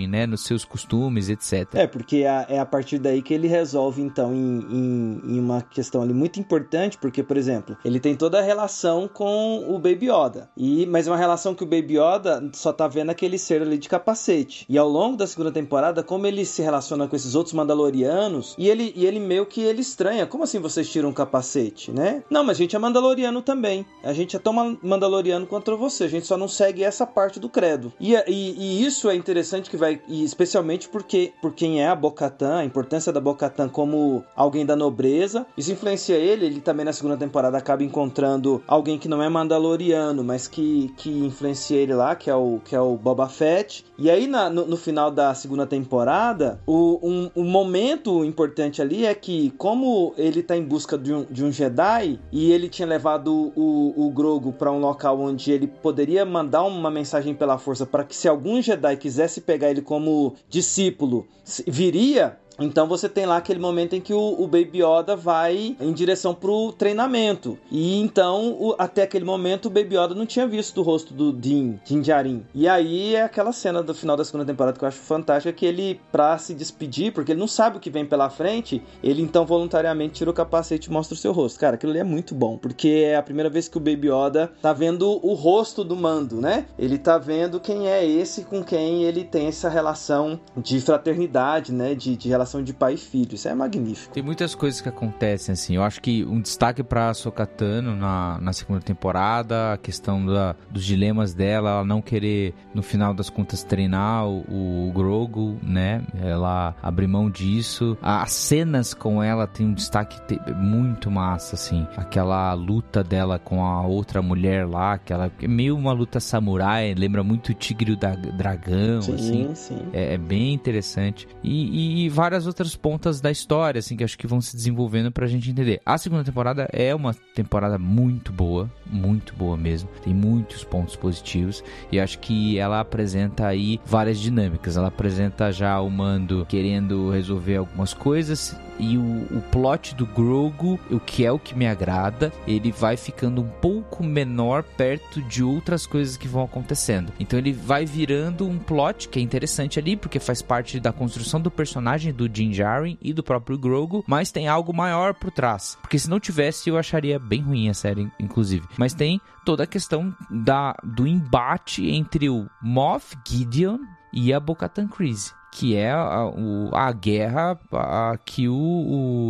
né? Nos seus costumes, etc. É, porque é, é a partir daí que ele resolve, então, em, em, em uma questão ali muito importante interessante porque, por exemplo, ele tem toda a relação com o Baby Yoda. E, mas é uma relação que o Baby Yoda só tá vendo aquele ser ali de capacete. E ao longo da segunda temporada, como ele se relaciona com esses outros Mandalorianos, e ele, e ele meio que ele estranha. Como assim vocês tiram um capacete, né? Não, mas a gente é Mandaloriano também. A gente é tão Mandaloriano contra você. A gente só não segue essa parte do credo. E, e, e isso é interessante que vai, especialmente porque por quem é a Bocatan, a importância da Bocatan como alguém da nobreza. Isso influencia ele. Ele tá também na segunda temporada acaba encontrando alguém que não é mandaloriano, mas que, que influencia ele lá, que é o, que é o Boba Fett. E aí, na, no, no, final da segunda temporada, o, um, um, momento importante ali é que, como ele tá em busca de um, de um Jedi, e ele tinha levado o, o Grogu para um local onde ele poderia mandar uma mensagem pela força para que se algum Jedi quisesse pegar ele como discípulo, viria, então você tem lá aquele momento em que o, o, Baby Yoda vai em direção pro treinamento. E então, o, até aquele momento, o Baby Yoda não tinha visto o rosto do Din, Din Djarin. E aí é aquela cena do final da segunda temporada que eu acho fantástica, que ele, pra se despedir, porque ele não sabe o que vem pela frente, ele então voluntariamente tira o capacete e mostra o seu rosto. Cara, aquilo ali é muito bom, porque é a primeira vez que o Baby Yoda tá vendo o rosto do mando, né? Ele tá vendo quem é esse com quem ele tem essa relação de fraternidade, né? De, de relação relação de pai e filho. Isso é magnífico. Tem muitas coisas que acontecem, assim. Eu acho que um destaque pra Sokatano na, na segunda temporada, a questão da, dos dilemas dela, ela não querer, no final das contas, treinar o, o Grogu, né? Ela abrir mão disso. As cenas com ela tem um destaque muito massa, assim. Aquela luta dela com a outra mulher lá, aquela é meio uma luta samurai, lembra muito o Tigre da Dragão, sim, assim. Sim. É, é bem interessante. E, e, e várias várias outras pontas da história, assim, que acho que vão se desenvolvendo pra gente entender. A segunda temporada é uma temporada muito boa, muito boa mesmo. Tem muitos pontos positivos e acho que ela apresenta aí várias dinâmicas. Ela apresenta já o Mando querendo resolver algumas coisas e o, o plot do Grogu, o que é o que me agrada, ele vai ficando um pouco menor perto de outras coisas que vão acontecendo. Então ele vai virando um plot que é interessante ali, porque faz parte da construção do personagem do Din Djarin e do próprio Grogu, mas tem algo maior por trás. Porque se não tivesse, eu acharia bem ruim a série, inclusive. Mas tem toda a questão da, do embate entre o Moff Gideon e a Bo-Katan Kryze que é a, o, a guerra a, que o,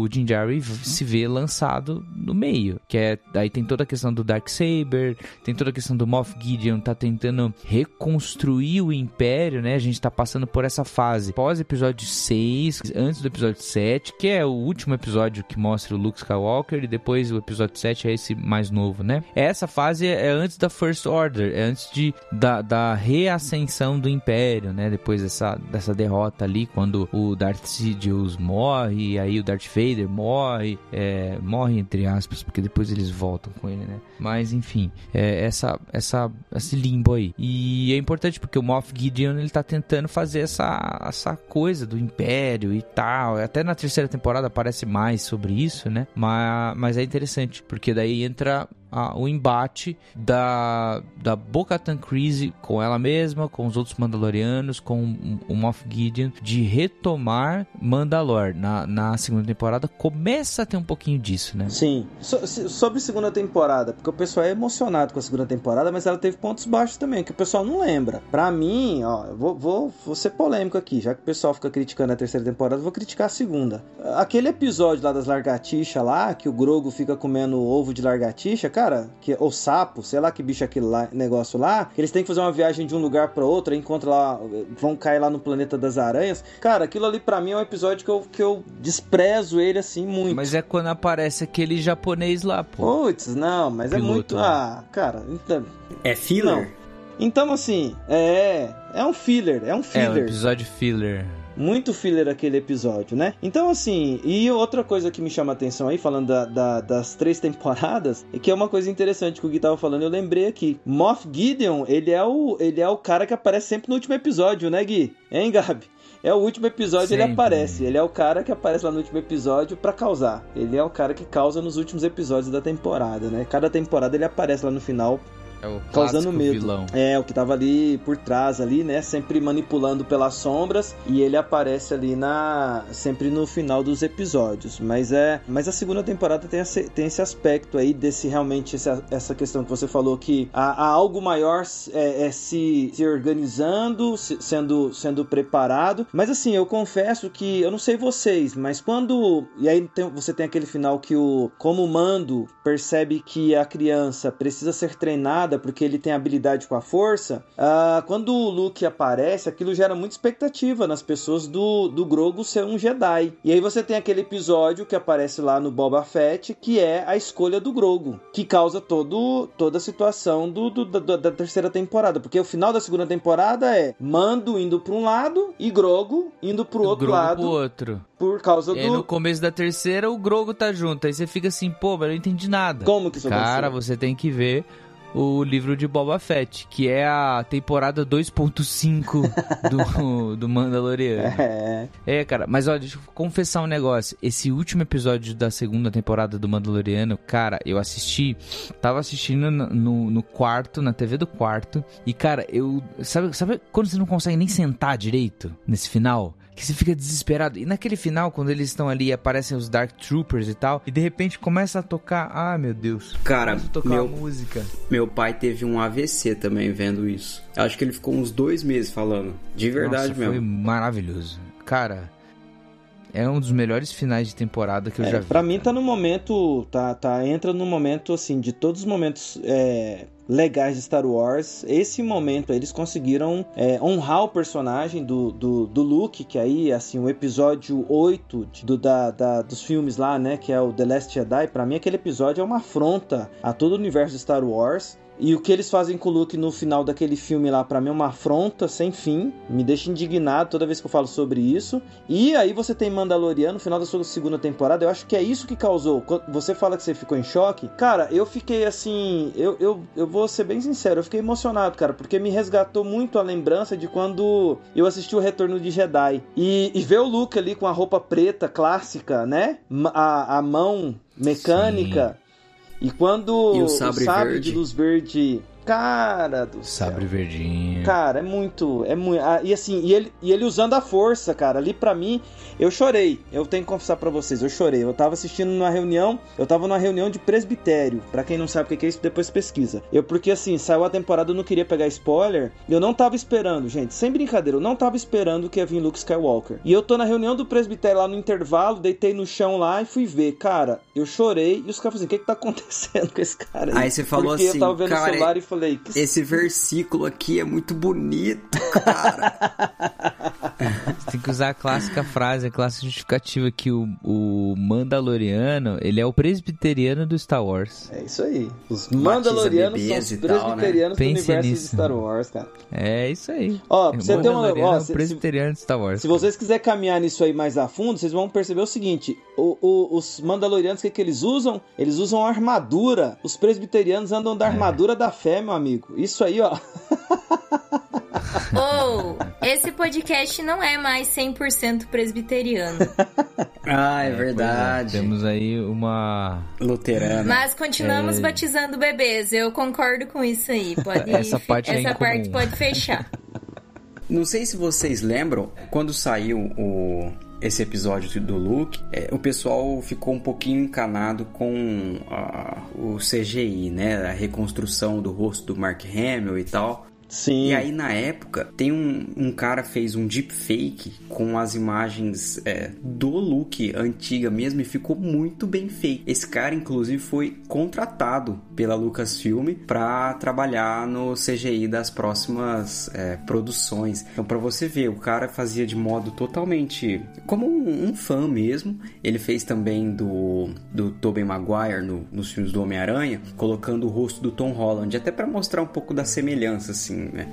o Jinjari se vê lançado no meio. Que é, aí tem toda a questão do Darksaber, tem toda a questão do Moff Gideon tá tentando reconstruir o Império, né? A gente tá passando por essa fase pós episódio 6, antes do episódio 7, que é o último episódio que mostra o Luke Skywalker, e depois o episódio 7 é esse mais novo, né? Essa fase é antes da First Order, é antes de, da, da reascensão do Império, né? Depois dessa, dessa derrota derrota ali quando o Darth Sidious morre, e aí o Darth Vader morre, é, morre entre aspas, porque depois eles voltam com ele, né? Mas enfim, é, essa, essa, esse limbo aí. E é importante porque o Moff Gideon ele tá tentando fazer essa, essa coisa do Império e tal. Até na terceira temporada aparece mais sobre isso, né? Mas, mas é interessante, porque daí entra a, o embate da, da Bo-Katan com ela mesma, com os outros Mandalorianos, com o Moff Gideon, de retomar Mandalor. Na, na segunda temporada começa a ter um pouquinho disso, né? Sim. So, sobre segunda temporada, porque o pessoal é emocionado com a segunda temporada, mas ela teve pontos baixos também, que o pessoal não lembra. Pra mim, ó, eu vou, vou, vou ser polêmico aqui, já que o pessoal fica criticando a terceira temporada, eu vou criticar a segunda. Aquele episódio lá das largatixas lá, que o Grogo fica comendo ovo de largatixa, cara, cara, que, ou sapo, sei lá que bicho é aquele lá, negócio lá, que eles têm que fazer uma viagem de um lugar para outro, encontra lá, vão cair lá no planeta das aranhas. Cara, aquilo ali para mim é um episódio que eu, que eu desprezo ele assim muito. Mas é quando aparece aquele japonês lá, pô. Putz, não, mas Piloto, é muito. Né? Ah, cara, então. É filler? Não. Então, assim, é. É um filler, é um filler. É um episódio filler. Muito filler aquele episódio, né? Então, assim, e outra coisa que me chama a atenção aí, falando da, da, das três temporadas, é que é uma coisa interessante que o Gui tava falando, eu lembrei aqui. Moff Gideon, ele é o, ele é o cara que aparece sempre no último episódio, né, Gui? Hein, Gabi? É o último episódio, Sempre. ele aparece. Ele é o cara que aparece lá no último episódio para causar. Ele é o cara que causa nos últimos episódios da temporada, né? Cada temporada ele aparece lá no final é o causando medo. Vilão. É, o que tava ali por trás ali, né? Sempre manipulando pelas sombras e ele aparece ali na sempre no final dos episódios. Mas é, mas a segunda temporada tem esse, tem esse aspecto aí desse realmente essa, essa questão que você falou que há, há algo maior é, é se, se organizando, se, sendo sendo preparado. Mas assim, eu confesso que eu não sei vocês, mas quando e aí tem, você tem aquele final que o como o mando percebe que a criança precisa ser treinada porque ele tem habilidade com a força, uh, quando o Luke aparece, aquilo gera muita expectativa nas pessoas do, do Grogu ser um Jedi. E aí você tem aquele episódio que aparece lá no Boba Fett, que é a escolha do Grogu, que causa todo, toda a situação do, do da, da, terceira temporada, porque o final da segunda temporada é Mando indo para um lado e Grogu indo pro outro Grogu lado. Pro outro. Por causa e do. Aí no começo da terceira, o Grogu tá junto. Aí você fica assim, pô, mas eu não entendi nada. Como que isso Cara, aconteceu? você tem que ver o livro de Boba Fett, que é a temporada 2.5 (laughs) do, do Mandaloriano. É. É, cara, mas olha, deixa eu confessar um negócio. Esse último episódio da segunda temporada do Mandaloriano, cara, eu assisti, tava assistindo no, no quarto, na TV do quarto, e cara, eu. Sabe, sabe quando você não consegue nem sentar direito nesse final? Que você fica desesperado. E naquele final, quando eles estão ali, aparecem os Dark Troopers e tal, e de repente começa a tocar. Ah, meu Deus. Cara, tocar meu, música. Meu pai teve um AVC também vendo isso. Acho que ele ficou uns dois meses falando. De verdade Nossa, mesmo. Foi maravilhoso. Cara. É um dos melhores finais de temporada que eu é, já vi. Pra mim tá no momento. Tá, tá, entra no momento assim, de todos os momentos é, legais de Star Wars. Esse momento eles conseguiram é, honrar o personagem do, do, do, Luke, que aí, assim, o episódio 8 do, da, da, dos filmes lá, né? Que é o The Last Jedi. Pra mim, aquele episódio é uma afronta a todo o universo de Star Wars. E o que eles fazem com o Luke no final daquele filme lá, para mim é uma afronta sem fim. Me deixa indignado toda vez que eu falo sobre isso. E aí você tem Mandaloriano no final da sua segunda temporada. Eu acho que é isso que causou. Você fala que você ficou em choque. Cara, eu fiquei assim. Eu, eu, eu vou ser bem sincero, eu fiquei emocionado, cara, porque me resgatou muito a lembrança de quando eu assisti o Retorno de Jedi. E, e ver o Luke ali com a roupa preta clássica, né? A, a mão mecânica. Sim. E quando e o sabre, o sabre de luz verde Cara do Sabre céu. verdinho. Cara, é muito. É muito. Ah, e assim, e ele, e ele usando a força, cara. Ali para mim, eu chorei. Eu tenho que confessar para vocês, eu chorei. Eu tava assistindo numa reunião, eu tava numa reunião de presbitério. para quem não sabe o que é isso, depois pesquisa. Eu, porque assim, saiu a temporada, eu não queria pegar spoiler. Eu não tava esperando, gente, sem brincadeira, eu não tava esperando que ia vir Luke Skywalker. E eu tô na reunião do presbitério lá no intervalo, deitei no chão lá e fui ver. Cara, eu chorei e os caras falaram assim: o que que tá (laughs) acontecendo com esse cara aí? Aí você falou porque assim, eu tava vendo cara, o celular e falei, que esse versículo aqui é muito bonito, cara. (laughs) Você tem que usar a clássica frase, a clássica justificativa que o, o Mandaloriano, ele é o presbiteriano do Star Wars. É isso aí. Os Mandalorianos são os presbiterianos tal, né? do universo nisso. de Star Wars, cara. É isso aí. Ó, pra você ter uma... Ó, é o presbiteriano de Star Wars. Se vocês quiserem caminhar nisso aí mais a fundo, vocês vão perceber o seguinte, o, o, os Mandalorianos, o que, que eles usam? Eles usam armadura. Os presbiterianos andam da armadura é. da fé, meu amigo. Isso aí, ó. Ou, oh, esse podcast não é mais 100% presbiteriano. (laughs) ah, é, é verdade. É. Temos aí uma luterana. Mas continuamos é... batizando bebês. Eu concordo com isso aí. Pode (laughs) essa parte, essa é parte pode fechar. Não sei se vocês lembram quando saiu o esse episódio do Luke, é, o pessoal ficou um pouquinho encanado com uh, o CGI, né? A reconstrução do rosto do Mark Hamill e tal. Sim. E aí, na época, tem um, um cara fez um deepfake com as imagens é, do Luke antiga mesmo e ficou muito bem feito. Esse cara, inclusive, foi contratado pela Lucasfilm para trabalhar no CGI das próximas é, produções. Então, para você ver, o cara fazia de modo totalmente como um, um fã mesmo. Ele fez também do, do Tobey Maguire no, nos filmes do Homem-Aranha, colocando o rosto do Tom Holland, até para mostrar um pouco da semelhança, assim né?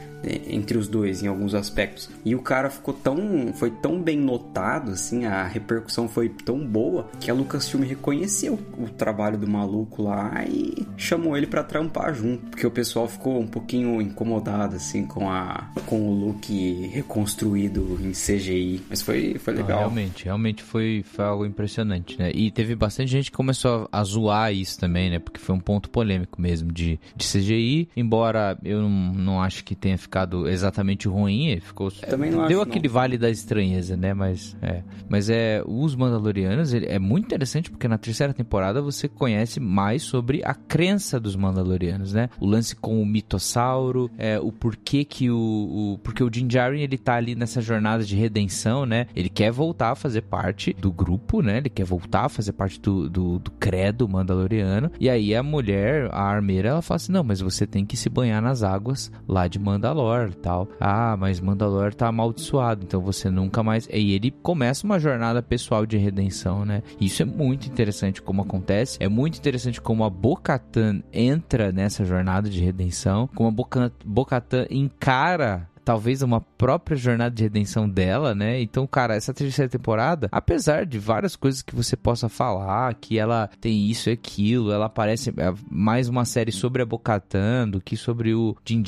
Entre os dois, em alguns aspectos. E o cara ficou tão. Foi tão bem notado, assim, a repercussão foi tão boa que a Lucasfilm reconheceu o trabalho do maluco lá e chamou ele para trampar junto. Porque o pessoal ficou um pouquinho incomodado, assim, com, a, com o look reconstruído em CGI. Mas foi, foi legal. Ah, realmente, realmente foi, foi algo impressionante, né? E teve bastante gente que começou a, a zoar isso também, né? Porque foi um ponto polêmico mesmo de, de CGI. Embora eu não, não acho acho que tenha ficado exatamente ruim. Ficou. Também não Deu acho, aquele vale da estranheza, né? Mas é. Mas é. Os Mandalorianos ele, é muito interessante porque na terceira temporada você conhece mais sobre a crença dos Mandalorianos, né? O lance com o mitossauro, é, o porquê que o, o. Porque o Din Djarin ele tá ali nessa jornada de redenção, né? Ele quer voltar a fazer parte do grupo, né? Ele quer voltar a fazer parte do, do, do credo mandaloriano. E aí a mulher, a armeira, ela fala assim: não, mas você tem que se banhar nas águas lá de Mandalor e tal. Ah, mas Mandalor tá amaldiçoado, então você nunca mais. E ele começa uma jornada pessoal de redenção, né? Isso é muito interessante como acontece. É muito interessante como a Bo-Katan entra nessa jornada de redenção, como a Bo-Katan encara talvez uma própria jornada de redenção dela, né? Então, cara, essa terceira temporada, apesar de várias coisas que você possa falar, que ela tem isso e aquilo, ela parece é, mais uma série sobre a Bocatan do que sobre o Din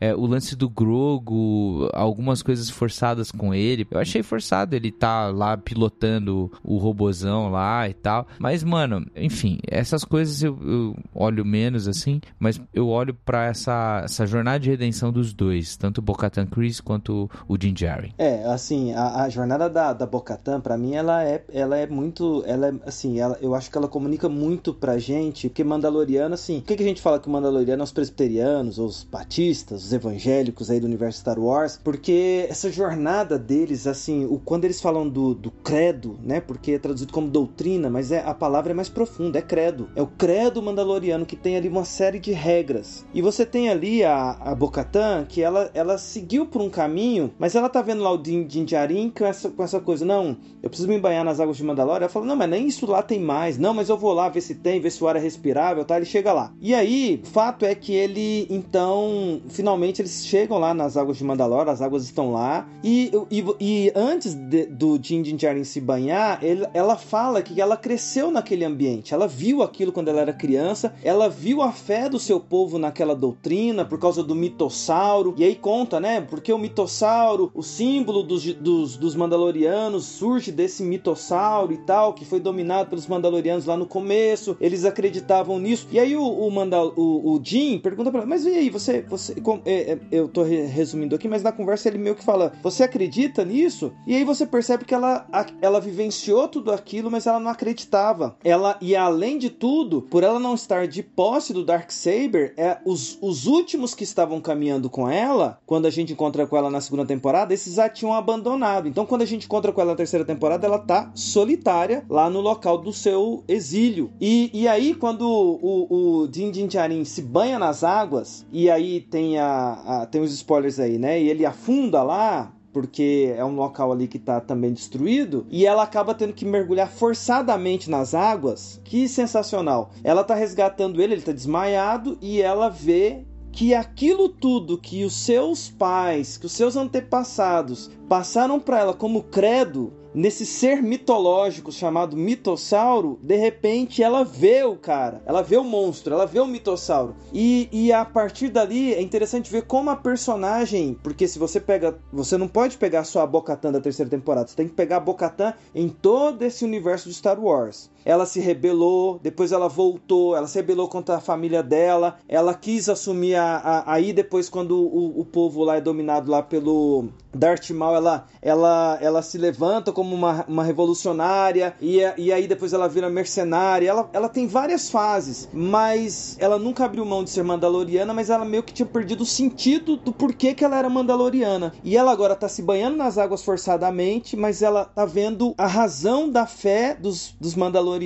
é, o lance do Grogu, algumas coisas forçadas com ele. Eu achei forçado ele tá lá pilotando o robozão lá e tal. Mas, mano, enfim, essas coisas eu, eu olho menos assim, mas eu olho para essa, essa jornada de redenção dos dois, tanto Bocatan Chris quanto o Din Djarin. É, assim, a, a jornada da, da Bocatan, pra mim, ela é, ela é muito. Ela é, assim, ela, eu acho que ela comunica muito pra gente, porque Mandaloriano, assim, o que, que a gente fala que o Mandaloriano é os presbiterianos, os batistas, os evangélicos aí do universo Star Wars? Porque essa jornada deles, assim, o, quando eles falam do, do credo, né? Porque é traduzido como doutrina, mas é, a palavra é mais profunda, é credo. É o credo mandaloriano que tem ali uma série de regras. E você tem ali a, a Bocatan, que ela, ela seguiu por um caminho, mas ela tá vendo lá o Din, Djarin com essa, com essa coisa, não, eu preciso me banhar nas águas de Mandalore. Ela fala, não, mas nem isso lá tem mais. Não, mas eu vou lá ver se tem, ver se o ar é respirável, tá? Ele chega lá. E aí, fato é que ele, então, finalmente eles chegam lá nas águas de Mandalore, as águas estão lá. E, e, e antes de, do Din Djarin se banhar, ele, ela fala que ela cresceu naquele ambiente. Ela viu aquilo quando ela era criança, ela viu a fé do seu povo naquela doutrina por causa do mitossauro. E aí conta, né? Porque o mitossauro, o símbolo dos, dos, dos Mandalorianos, surge desse mitossauro e tal, que foi dominado pelos Mandalorianos lá no começo. Eles acreditavam nisso. E aí o, o, Mandal, o, o Jim pergunta pra ela, mas e aí, você. você com, é, é, eu tô re, resumindo aqui, mas na conversa ele meio que fala: Você acredita nisso? E aí você percebe que ela, ela vivenciou tudo aquilo, mas ela não acreditava. Ela, e além de tudo, por ela não estar de posse do Darksaber, é, os, os últimos que estavam caminhando com ela, quando a gente encontra com ela na segunda temporada, esses já tinham abandonado. Então, quando a gente encontra com ela na terceira temporada, ela tá solitária lá no local do seu exílio. E, e aí, quando o, o Din se banha nas águas, e aí tem, a, a, tem os spoilers aí, né? E ele afunda lá, porque é um local ali que tá também destruído, e ela acaba tendo que mergulhar forçadamente nas águas. Que sensacional! Ela tá resgatando ele, ele tá desmaiado, e ela vê que aquilo tudo que os seus pais, que os seus antepassados passaram para ela como credo, nesse ser mitológico chamado mitossauro, de repente ela vê o cara, ela vê o monstro, ela vê o mitossauro. E, e a partir dali é interessante ver como a personagem, porque se você pega, você não pode pegar só a Bocatan da terceira temporada, você tem que pegar a Bocatan em todo esse universo de Star Wars. Ela se rebelou, depois ela voltou, ela se rebelou contra a família dela, ela quis assumir a, a aí depois quando o, o povo lá é dominado lá pelo Darth Maul, ela, ela, ela se levanta como uma, uma revolucionária e, e aí depois ela vira mercenária. Ela, ela tem várias fases, mas ela nunca abriu mão de ser mandaloriana, mas ela meio que tinha perdido o sentido do porquê que ela era mandaloriana. E ela agora tá se banhando nas águas forçadamente, mas ela tá vendo a razão da fé dos, dos mandalorianos.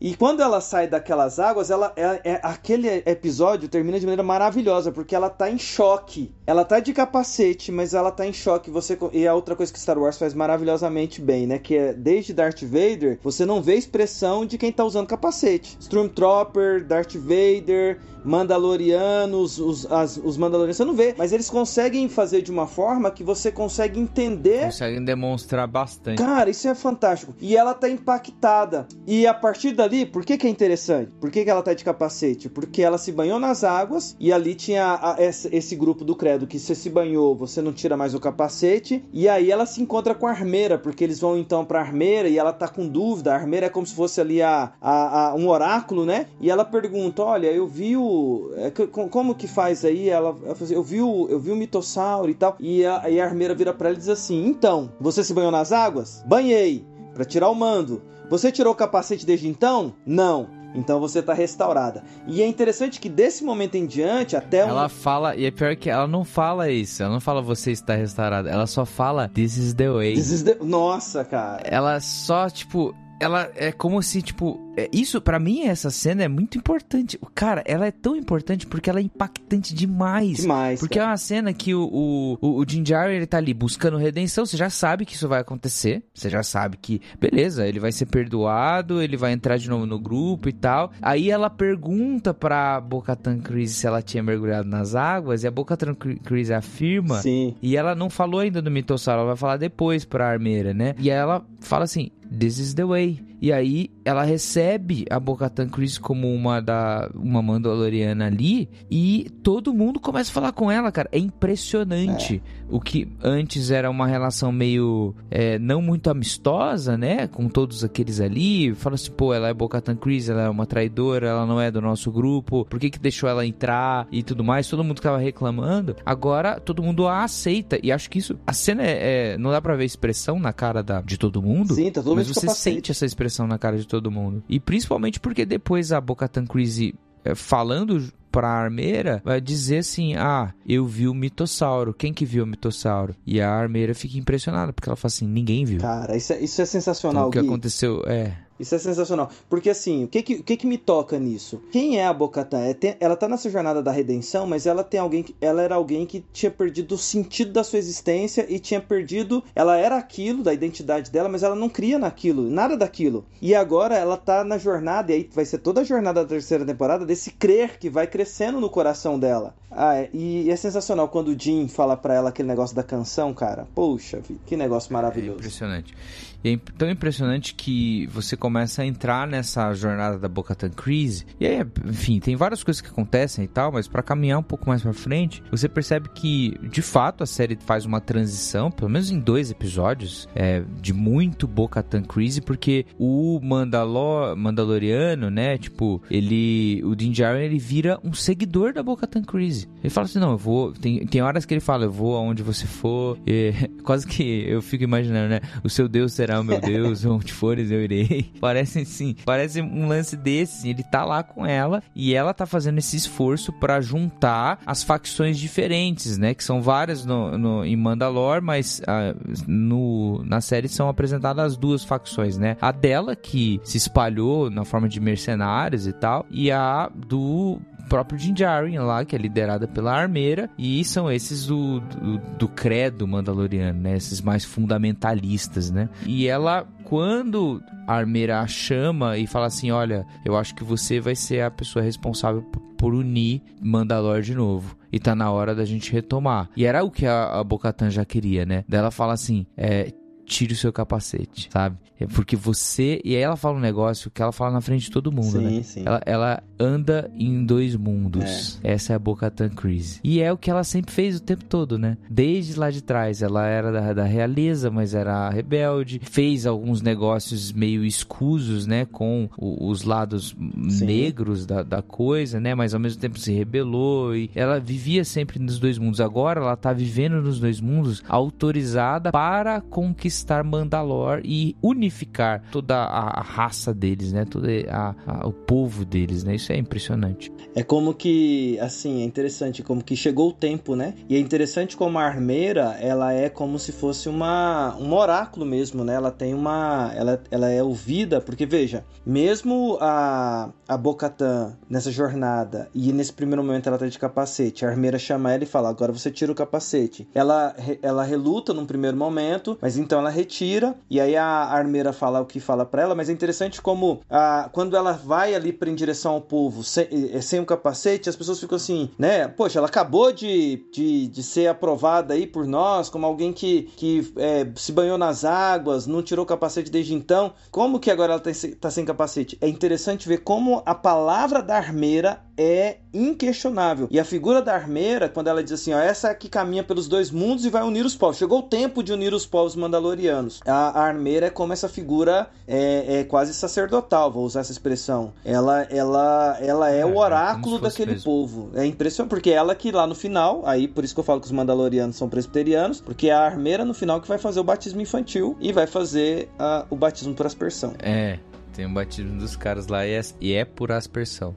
E quando ela sai daquelas águas, ela é, é aquele episódio termina de maneira maravilhosa, porque ela tá em choque. Ela tá de capacete, mas ela tá em choque. Você e a outra coisa que Star Wars faz maravilhosamente bem, né, que é desde Darth Vader, você não vê expressão de quem tá usando capacete. Stormtrooper, Darth Vader, Mandalorianos, os, as, os Mandalorianos você não vê, mas eles conseguem fazer de uma forma que você consegue entender. Conseguem demonstrar bastante. Cara, isso é fantástico. E ela tá impactada. E a partir dali, por que, que é interessante? Por que, que ela tá de capacete? Porque ela se banhou nas águas e ali tinha a- esse, esse grupo do credo que você se banhou, você não tira mais o capacete. E aí ela se encontra com a armeira, porque eles vão então pra armeira e ela tá com dúvida. A armeira é como se fosse ali a, a, a- um oráculo, né? E ela pergunta: Olha, eu vi o. é como que faz aí? Ela, assim, eu vi o, eu vi o mitossauro e tal. E a, e a armeira vira pra ela e diz assim: Então, você se banhou nas águas? Banhei, pra tirar o mando. Você tirou o capacete desde então? Não. Então você tá restaurada. E é interessante que desse momento em diante, até um. Ela fala, e é pior que ela não fala isso, ela não fala você está restaurado, ela só fala this is the way. This is the- Nossa, cara. Ela só, tipo, ela é como se, tipo, isso pra mim essa cena é muito importante. Cara, ela é tão importante porque ela é impactante demais. Demais. Porque é cara. uma cena que o, o, o, Jim Jarry, ele tá ali buscando redenção, você já sabe que isso vai acontecer, você já sabe que, beleza, ele vai ser perdoado, ele vai entrar de novo no grupo e tal. Aí ela pergunta pra Bocatan Chris se ela tinha mergulhado nas águas, e a Bocatan Chris afirma, Sim. e ela não falou ainda do mitossauro, ela vai falar depois pra armeira, né? E aí ela fala assim, this is the way. E aí ela recebe a Bocatan Chris como uma da uma Mandaloriana ali e todo mundo começa a falar com ela, cara. É impressionante. O que antes era uma relação meio é, não muito amistosa, né? Com todos aqueles ali. Fala assim, pô, ela é Bocatan Chris, ela é uma traidora, ela não é do nosso grupo. Por que que deixou ela entrar e tudo mais? Todo mundo tava reclamando. Agora todo mundo a aceita. E acho que isso. A cena é. é- não dá pra ver expressão na cara da, de todo mundo. Sim, tá todo Mas você sente essa expressão na cara de todo mundo. E principalmente porque depois a Bocatan Crazy falando pra armeira, vai dizer assim: Ah, eu vi o mitossauro. Quem que viu o mitossauro? E a armeira fica impressionada, porque ela fala assim: ninguém viu. Cara, isso é, isso é Então, sensacional, o que Gui. aconteceu é. Isso é sensacional. Porque assim, o que que, o que que me toca nisso? Quem é a Bocatan? É, ela tá nessa jornada da redenção, mas ela tem alguém que. Ela era alguém que tinha perdido o sentido da sua existência e tinha perdido. Ela era aquilo, da identidade dela, mas ela não cria naquilo, nada daquilo. E agora ela tá na jornada, e aí vai ser toda a jornada da terceira temporada desse crer que vai crescendo no coração dela. Ah, é- e é sensacional quando o Jim fala pra ela aquele negócio da canção, cara. Poxa, que negócio É maravilhoso. impressionante. E é tão impressionante que você começa a entrar nessa jornada da Bocatan Crise. E aí, enfim, tem várias coisas que acontecem e tal, mas pra caminhar um pouco mais pra frente, você percebe que, de fato, a série faz uma transição, pelo menos em dois episódios, é, de muito Bocatan Crise, porque o Mandalor, Mandaloriano, né, tipo, ele, o Din Djarin, ele vira um seguidor da Bocatan Crise. Ele fala assim, não, eu vou, tem, tem horas que ele fala, eu vou aonde você for, e, (laughs) quase que eu fico imaginando, né, o seu Deus será o meu Deus, (laughs) onde fores eu irei. Parece assim, parece um lance desse, ele tá lá com ela e ela tá fazendo esse esforço pra juntar as facções diferentes, né, que são várias no, no- em Mandalor, mas ah, no, na série são apresentadas as duas facções, né, a dela que se espalhou na forma de mercenários e tal, e a do próprio Din Djarin lá, que é liderada pela armeira, e são esses do, do, do credo mandaloriano, né? Esses mais fundamentalistas, né? E ela, quando a armeira a chama e fala assim, olha, eu acho que você vai ser a pessoa responsável por unir Mandalor de novo. E tá na hora da gente retomar. E era o que a, a Bocatan já queria, né? Daí ela fala assim, é, tire o seu capacete, sabe? É porque você. E aí ela fala um negócio que ela fala na frente de todo mundo, Sim, né? sim. Ela, ela anda em dois mundos. Essa é a Bocatan Crise. E é o que ela sempre fez o tempo todo, né? Desde lá de trás. Ela era da, da realeza, mas era rebelde. Fez alguns negócios meio escusos, né? Com o- os lados Sim. negros da, da coisa, né? Mas ao mesmo tempo se rebelou. E ela vivia sempre nos dois mundos. Agora ela tá vivendo nos dois mundos, autorizada para conquistar Mandalor e unificar toda a, raça deles, né? Todo a- a- o povo deles, né? Isso é impressionante. É como que, assim, é interessante como que chegou o tempo, né? E é interessante como a armeira, ela é como se fosse uma um oráculo mesmo, né? Ela tem uma ela, ela é ouvida, porque veja, mesmo a a Bocatan nessa jornada e nesse primeiro momento ela tá de capacete, a armeira chama ela e fala: "Agora você tira o capacete". Ela ela reluta num primeiro momento, mas então Então ela retira e aí a armeira fala o que fala para ela, mas é interessante como a, quando ela vai ali em direção ao povo sem, sem o capacete, as pessoas ficam assim, né? Poxa, ela acabou de, de, de ser aprovada aí por nós como alguém que, que é, se banhou nas águas, não tirou o capacete desde então. Como que agora ela tá, tá sem capacete? É interessante ver como a palavra da armeira é inquestionável. E a figura da armeira, quando ela diz assim, ó, essa é que caminha pelos dois mundos e vai unir os povos. Chegou o tempo de unir os povos mandalorianos. A, a armeira é como essa figura é, é, quase sacerdotal, vou usar essa expressão. Ela, ela, ela é, é o oráculo daquele mesmo. povo. É impressionante, porque ela que lá no final, aí por isso que eu falo que os mandalorianos são presbiterianos, porque é a armeira no final que vai fazer o batismo infantil e vai fazer uh, o batismo por aspersão. É, tem um batismo dos caras lá e é, e é por aspersão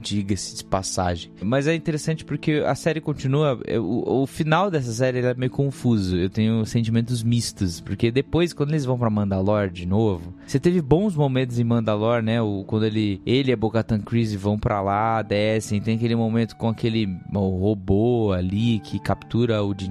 diga-se de passagem. Mas é interessante porque a série continua. É, o, o final dessa série é meio confuso. Eu tenho sentimentos mistos. Porque depois, quando eles vão para Mandalore de novo, você teve bons momentos em Mandalore, né? O, quando ele, ele e a Bocatan Chris vão para lá, descem. Tem aquele momento com aquele robô ali que captura o Din.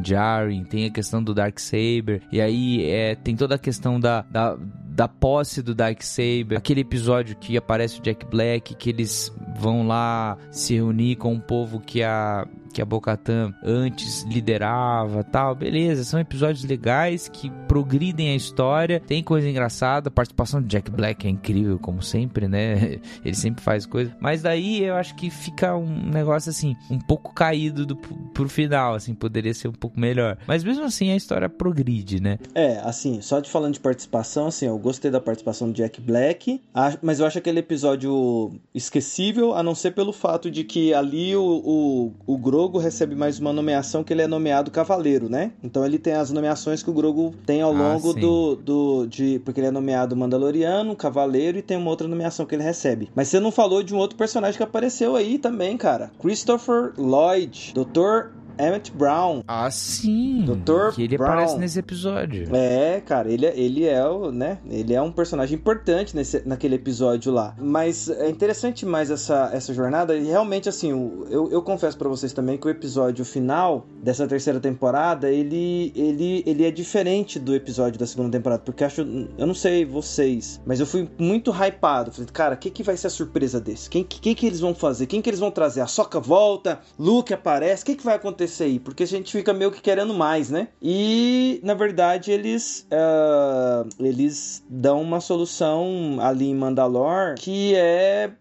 Tem a questão do Dark Saber. E aí é, tem toda a questão da, da da posse do Darksaber, aquele episódio que aparece o Jack Black, que eles vão lá se reunir com um povo que a que a Bocatan antes liderava, tal, beleza, são episódios legais que progridem a história, tem coisa engraçada, a participação de Jack Black é incrível como sempre, né? (laughs) Ele sempre faz coisa, mas daí eu acho que fica um negócio assim, um pouco caído do, pro final, assim, poderia ser um pouco melhor. Mas mesmo assim a história progride, né? É, assim, só de falando de participação, assim, eu gostei da participação do Jack Black, mas eu acho aquele episódio esquecível, a não ser pelo fato de que ali o, o, o Grogu recebe mais uma nomeação que ele é nomeado cavaleiro, né? Então ele tem as nomeações que o Grogu tem ao ah, longo do, do de porque ele é nomeado Mandaloriano, cavaleiro e tem uma outra nomeação que ele recebe. Mas você não falou de um outro personagem que apareceu aí também, cara. Christopher Lloyd, Dr. Emmett Brown. Ah, sim. Dr. Que ele Brown. aparece nesse episódio. É, cara, ele, é, ele é o, né? Ele é um personagem importante nesse, naquele episódio lá. Mas é interessante mais essa, essa jornada. E realmente, assim, eu, eu confesso para vocês também que o episódio final dessa terceira temporada, ele, ele, ele é diferente do episódio da segunda temporada. Porque acho, eu não sei vocês, mas eu fui muito hypado. Falei, cara, o que, que vai ser a surpresa desse? Quem que, que eles vão fazer? Quem que eles vão trazer? A Soca volta, Luke aparece, o que, que vai acontecer? Porque a gente fica meio que querendo mais, né? E na verdade eles uh, eles dão uma solução ali em Mandalor que é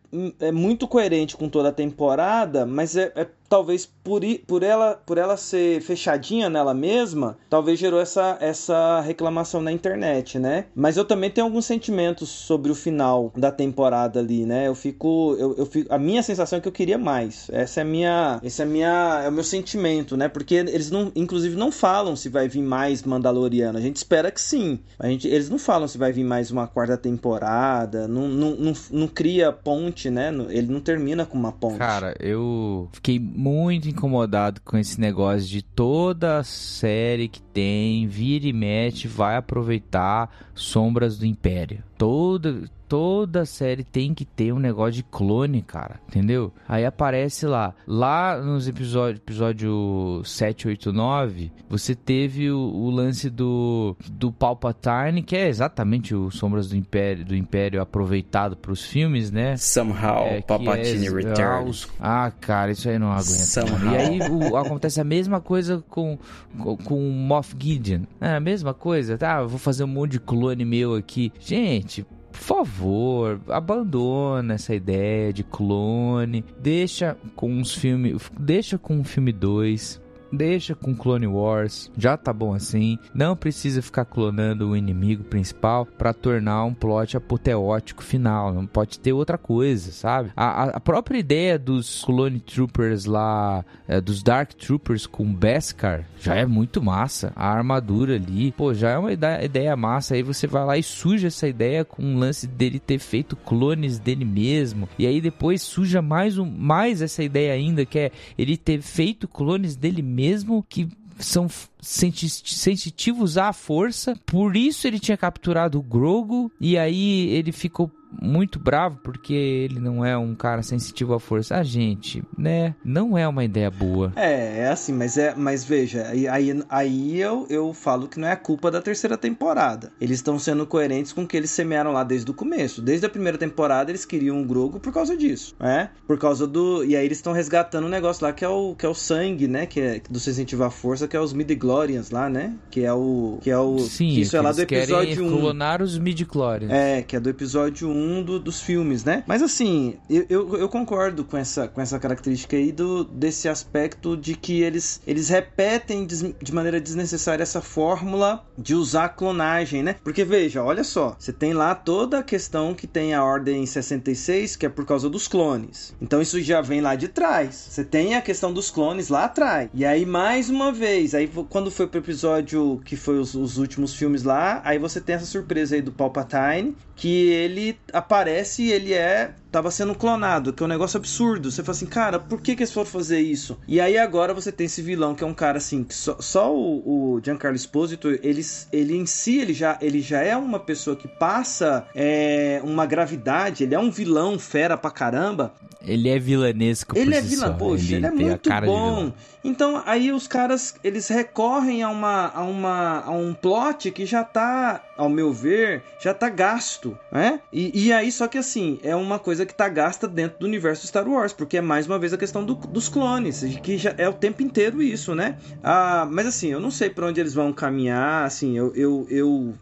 é muito coerente com toda a temporada, mas é, é talvez por, por, ela, por ela ser fechadinha nela mesma, talvez gerou essa, essa reclamação na internet, né? Mas eu também tenho alguns sentimentos sobre o final da temporada ali, né? Eu fico, eu, eu fico, a minha sensação é que eu queria mais. Essa é minha, esse é minha, é o meu sentimento, né? Porque eles não, inclusive não falam se vai vir mais Mandaloriano. A gente espera que sim. A gente, eles não falam se vai vir mais uma quarta temporada. Não, não, não, não cria ponte, né? Ele não termina com uma ponte. Cara, eu fiquei muito incomodado com esse negócio de toda série que tem, vira e mexe, vai aproveitar Sombras do Império. Toda, toda série tem que ter um negócio de clone, cara, entendeu? Aí aparece lá, lá nos episódios, episódio 7, 8, 9, você teve o, o, lance do, do Palpatine, que é exatamente o Sombras do Império, do Império aproveitado para os filmes, né? Somehow, é, Palpatine é, returns. Ah, cara, isso aí não aguenta. Somehow. E aí o, acontece a mesma coisa com, com, com Moff Gideon. É a mesma coisa, tá? vou fazer um monte de clone meu aqui. Gente, por favor, abandona essa ideia de clone, deixa com uns filmes, deixa com o filme 2, Deixa com Clone Wars, já tá bom assim. Não precisa ficar clonando o inimigo principal para tornar um plot apoteótico final. Não pode ter outra coisa, sabe? A, a própria ideia dos Clone Troopers lá, é, dos Dark Troopers com Beskar, já é muito massa. A armadura ali, pô, já é uma ideia, massa. Aí você vai lá e suja essa ideia com um lance dele ter feito clones dele mesmo. E aí depois suja mais, um, mais essa ideia ainda, que é ele ter feito clones dele mesmo mesmo que são sensitivos à força. Por isso ele tinha capturado o Grogo e aí ele ficou muito bravo porque ele não é um cara sensitivo à força. Ah, gente, né? Não é uma ideia boa. É, é assim, mas é, mas veja, aí, aí, eu, eu falo que não é culpa da terceira temporada. Eles estão sendo coerentes com o que eles semearam lá desde o começo. Desde a primeira temporada eles queriam um Grogo por causa disso, né? Por causa do e aí eles estão resgatando um negócio lá que é o que é o sangue, né? Que é do sensitivo à força, que é os midi-glorians lá, né? Que é o que é o Sim, que isso é lá do episódio 1. clonar os midi-glorians. É, que é do episódio 1 do, dos filmes, né? Mas assim, eu, eu, eu, concordo com essa, com essa característica aí do, desse aspecto de que eles, eles repetem de, de maneira desnecessária essa fórmula de usar clonagem, né? Porque veja, olha só, você tem lá toda a questão que tem a Ordem 66, que é por causa dos clones. Então isso já vem lá de trás. Você tem a questão dos clones lá atrás. E aí, mais uma vez, aí quando foi pro episódio que foi os, os últimos filmes lá, aí você tem essa surpresa aí do Palpatine, que ele aparece e ele é tava sendo clonado, que é um negócio absurdo. Você fala assim, cara, por que, que eles foram fazer isso? E aí agora você tem esse vilão que é um cara assim, que só, só o, o Giancarlo Esposito, ele, ele em si, ele já, ele já é uma pessoa que passa é, uma gravidade, ele é um vilão fera pra caramba. Ele é vilanesco Ele é vilão, poxa, ele, ele é muito bom. Então aí os caras, eles recorrem a, uma, a, uma, a um plot que já tá, ao meu ver, já tá gasto, né? E, e aí, só que assim, é uma coisa que tá gasta dentro do universo Star Wars, porque é mais uma vez a questão do- dos clones, que já é o tempo inteiro isso, né? Ah, mas assim, eu não sei para onde eles vão caminhar, assim, eu, eu, eu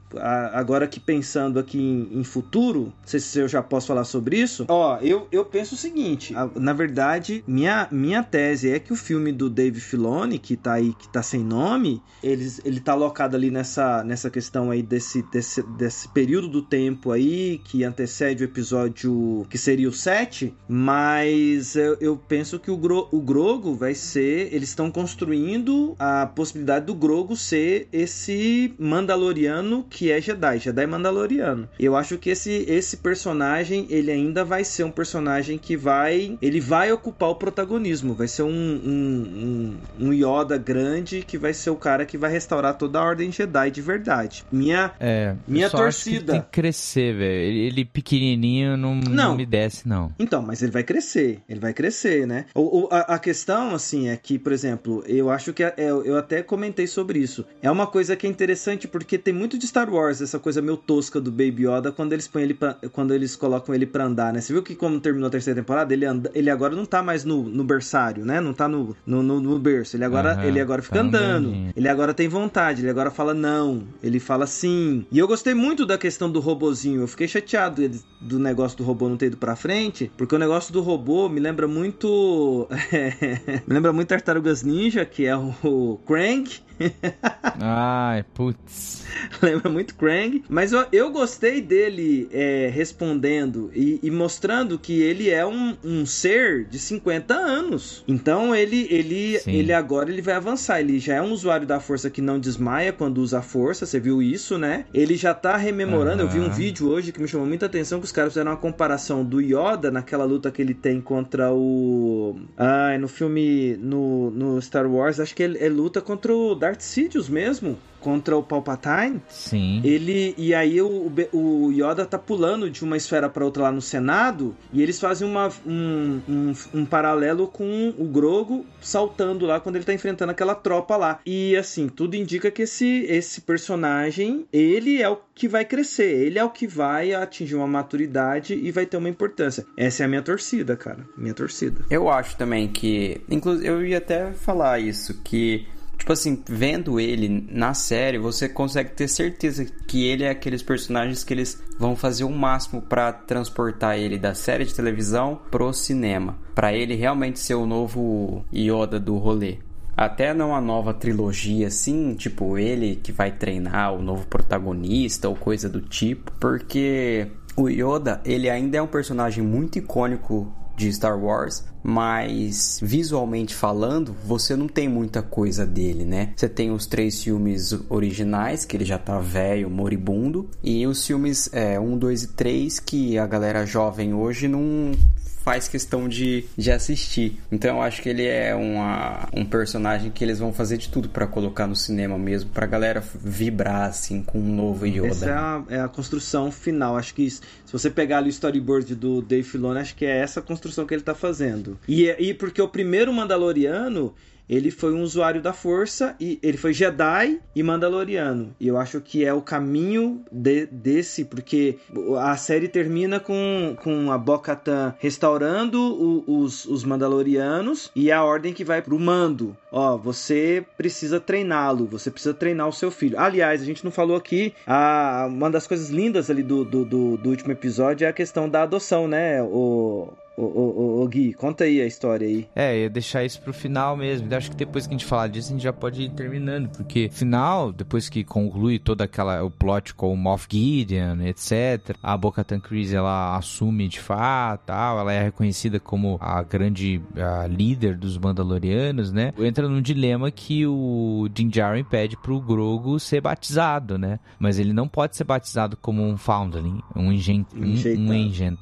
agora que pensando aqui em, em futuro, não sei se eu já posso falar sobre isso, ó, eu, eu penso o seguinte, na verdade, minha, minha tese é que o filme do Dave Filoni, que tá aí, que tá sem nome, eles, ele tá alocado ali nessa, nessa questão aí desse, desse, desse período do tempo aí, que antecede o episódio que seria o 7, mas eu, eu penso que o, Gro, o Grogo vai ser. Eles estão construindo a possibilidade do Grogo ser esse Mandaloriano que é Jedi, Jedi Mandaloriano. Eu acho que esse, esse personagem ele ainda vai ser um personagem que vai. Ele vai ocupar o protagonismo, vai ser um, um, um, um Yoda grande que vai ser o cara que vai restaurar toda a Ordem Jedi de verdade. Minha. É, Minha torcida. tem que crescer, velho. Ele, ele pequenininho não, não. Não. me desce, não. Então, mas ele vai crescer, ele vai crescer, né? O, o- a, a questão, assim, é que, por exemplo, eu acho que é- eu, eu até comentei sobre isso. É uma coisa que é interessante porque tem muito de Star Wars, essa coisa meio tosca do Baby Yoda quando eles põem ele pra, quando eles colocam ele pra andar, né? Você viu que como terminou a terceira temporada, ele, anda, ele agora não tá mais no, no berçário, né? Não tá no, no, no, no berço. Ele agora, Aham, ele agora fica tá andando. Ele agora tem vontade, ele agora fala não, ele fala sim. E eu gostei muito da questão do robozinho. Eu fiquei chateado do negócio do robô não ter ido pra frente, porque o negócio do robô me lembra muito. (laughs) me lembra muito Tartarugas Ninja, que é o Krang. Ai, putz. (laughs) lembra muito Krang. Mas eu, eu gostei dele é, respondendo e, e mostrando que ele é um, um ser de 50 anos. Então ele, ele, Sim. ele agora ele vai avançar. Ele já é um usuário da força que não desmaia quando usa a força. Você viu isso, né? Ele já tá rememorando. Eu vi um vídeo hoje que me chamou muita atenção que os caras fizeram uma comparação do Yoda naquela luta que ele tem contra o. Ai, no filme. No, no Star Wars, acho que ele, ele luta contra o Darth Sidious mesmo. Contra o Palpatine. Sim. Ele e aí o, o Yoda tá pulando de uma esfera para outra lá no Senado e eles fazem uma, um, um, um paralelo com o Grogo saltando lá quando ele tá enfrentando aquela tropa lá. E assim, tudo indica que esse, esse personagem, ele é o que vai crescer, ele é o que vai atingir uma maturidade e vai ter uma importância. Essa é a minha torcida, cara. Minha torcida. Eu acho também que. Inclusive, eu ia até falar isso, que. Tipo assim, vendo ele na série, você consegue ter certeza que ele é aqueles personagens que eles vão fazer o máximo pra transportar ele da série de televisão pro cinema, Pra ele realmente ser o novo Yoda do rolê. Até não a nova trilogia assim, tipo ele que vai treinar o novo protagonista ou coisa do tipo, porque o Yoda, ele ainda é um personagem muito icônico de Star Wars, mas visualmente falando, você não tem muita coisa dele, né? Você tem os três filmes originais, que ele já tá velho, moribundo, e os filmes é, 1, 2 e 3, que a galera jovem hoje não faz questão de, de assistir. Então eu acho que ele é uma, um personagem que eles vão fazer de tudo para colocar no cinema mesmo, pra galera vibrar assim com um novo Yoda. Essa é a, é a construção final. Acho que se você pegar ali o storyboard do Dave Filoni, acho que é essa construção que ele tá fazendo. E, e porque o primeiro Mandaloriano ele foi um usuário da força e ele foi Jedi e Mandaloriano. E eu acho que é o caminho de, desse, porque a série termina com, com a Bo-Katan restaurando o, os, os Mandalorianos e a ordem que vai pro mando. Ó, você precisa treiná-lo, você precisa treinar o seu filho. Aliás, a gente não falou aqui, a, uma das coisas lindas ali do, do, do, do último episódio é a questão da adoção, né? O, Ô, ô, ô, Gui, conta aí a história aí. É, ia deixar isso pro final mesmo. Eu acho que depois que a gente falar disso, a gente já pode ir terminando. Porque final, depois que conclui toda aquela o plot com o Moff Gideon, etc. A Bo-Katan Kryze, ela assume de fato, tal. Ela é reconhecida como a grande a líder dos Mandalorianos, né? Entra num dilema que o Din Djarin pede pro Grogu ser batizado, né? Mas ele não pode ser batizado como um Foundling, um engen... Um, um engen...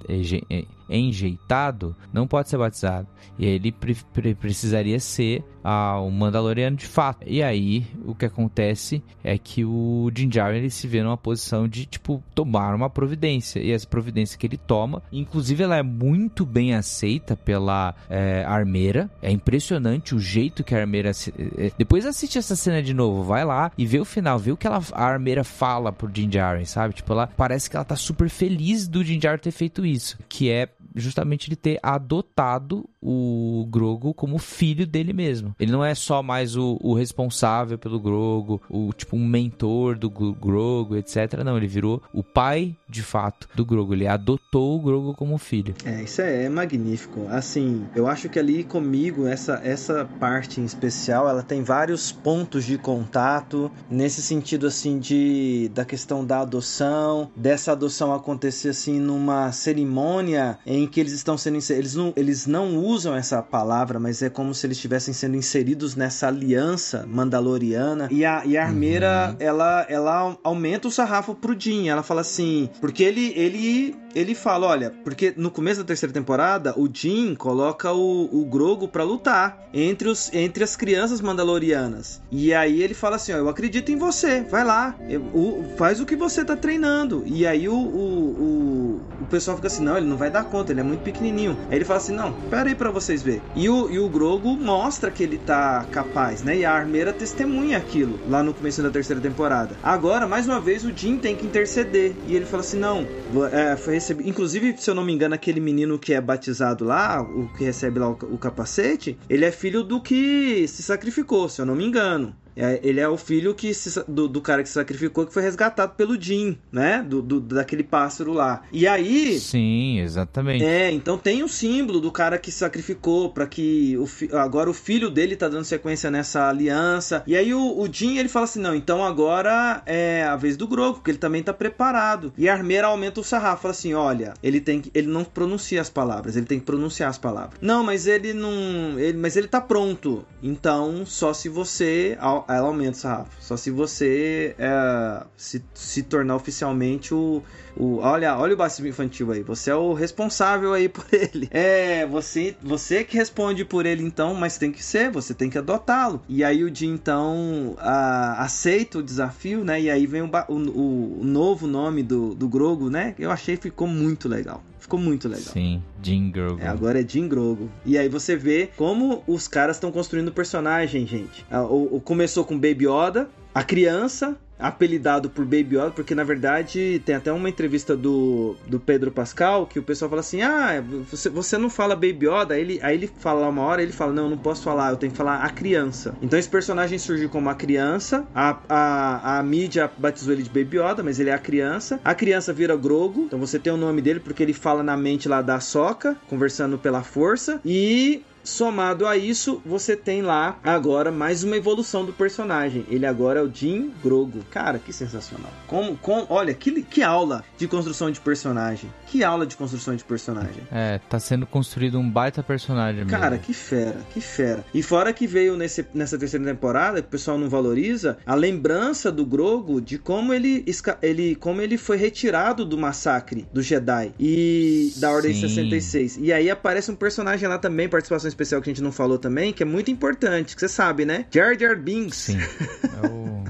enjeitado, não pode ser batizado. E ele pre pre precisaria ser ah, um Mandaloriano de fato. E aí, o que acontece é que o Din Djarin, ele se vê numa posição de, tipo, tomar uma providência. E essa providência que ele toma, inclusive ela é muito bem aceita pela é, armeira. É impressionante o jeito que a armeira... É, depois assiste essa cena de novo, vai lá e vê o final, vê o que ela, a armeira fala pro Din Djarin, sabe? Tipo, ela parece que ela tá super feliz do Din Djarin ter feito isso. Que é justamente ele ter adotado o Grogo como filho dele mesmo. Ele não é só mais o, o responsável pelo Grogo, o tipo um mentor do Grogo, etc. Não, ele virou o pai de fato do Grogo. Ele adotou o Grogo como filho. É, isso é, é magnífico. Assim, eu acho que ali comigo essa essa parte em especial, ela tem vários pontos de contato nesse sentido assim de da questão da adoção, dessa adoção acontecer assim numa cerimônia em que eles estão sendo eles não eles não usam essa palavra, mas é como se eles estivessem sendo inseridos nessa aliança mandaloriana. E a, e a armeira, uhum. ela, ela aumenta o sarrafo pro Jin. Ela fala assim, porque ele, ele, ele fala, olha, porque no começo da terceira temporada, o Jin coloca o, o Grogo para lutar entre, os, entre as crianças mandalorianas. E aí ele fala assim, ó, eu acredito em você, vai lá, eu, o, faz o que você tá treinando. E aí o, o, o, o pessoal fica assim, não, ele não vai dar conta, ele é muito pequenininho. Aí ele fala assim, não, pera aí pra vocês ver. E o, e o Grogo mostra que ele tá capaz, né? E a armeira testemunha aquilo lá no começo da terceira temporada. Agora, mais uma vez, o Jim tem que interceder. E ele fala assim: não, é, foi Inclusive, se eu não me engano, aquele menino que é batizado lá, o que recebe lá o, o capacete, ele é filho do que se sacrificou, se eu não me engano. É, ele é o filho que se, do, do, cara que se sacrificou, que foi resgatado pelo Jim, né? Do, do, daquele pássaro lá. E aí. Sim, exatamente. É, então tem o símbolo do cara que se sacrificou para que o, agora o filho dele tá dando sequência nessa aliança. E aí o, o Jim ele fala assim: não, então agora é a vez do Grogu, porque ele também tá preparado. E a armeira aumenta o sarrafo, fala assim: olha, ele tem que, ele não pronuncia as palavras, ele tem que pronunciar as palavras. Não, mas ele não. Ele, mas ele tá pronto. Então, só se você ela aumenta o sarrafo. Só se você é, se, se tornar oficialmente o, o. Olha, olha o batismo infantil aí. Você é o responsável aí por (laughs) ele. É, você, você que responde por ele então, mas tem que ser, você tem que adotá-lo. E aí o Jim então a, aceita o desafio, né? E aí vem o, o, o novo nome do, do Grogo, né? Eu achei que ficou muito legal. Ficou muito legal. Sim, Jim Grogu. É, agora é Jim Grogu. E aí você vê como os caras estão construindo o personagem, gente. Ah, o, o, começou com Baby Yoda, a criança, apelidado por Baby Yoda, porque na verdade tem até uma entrevista do, do Pedro Pascal que o pessoal fala assim: Ah, você, você não fala Baby Yoda? Aí ele, aí ele fala uma hora, ele fala: Não, eu não posso falar, eu tenho que falar a criança. Então esse personagem surgiu como a criança, a, a, a mídia batizou ele de Baby Yoda, mas ele é a criança. A criança vira Grogo, então você tem o nome dele porque ele fala na mente lá da Soca, conversando pela força, e somado a isso, você tem lá agora mais uma evolução do personagem. Ele agora é o Jim Grogo. Cara, que sensacional. Como, com, olha, que, que aula de construção de personagem. Que aula de construção de personagem. É, tá sendo construído um baita personagem mesmo. Cara, que fera, que fera. E fora que veio nesse, nessa terceira temporada, que o pessoal não valoriza, a lembrança do Grogo de como ele, ele, como ele foi retirado do massacre do Jedi e da Ordem Sim. 66. E aí aparece um personagem lá também, participação especial que a gente não falou também, que é muito importante, que você sabe, né? Jar Jar Binks. Sim, é o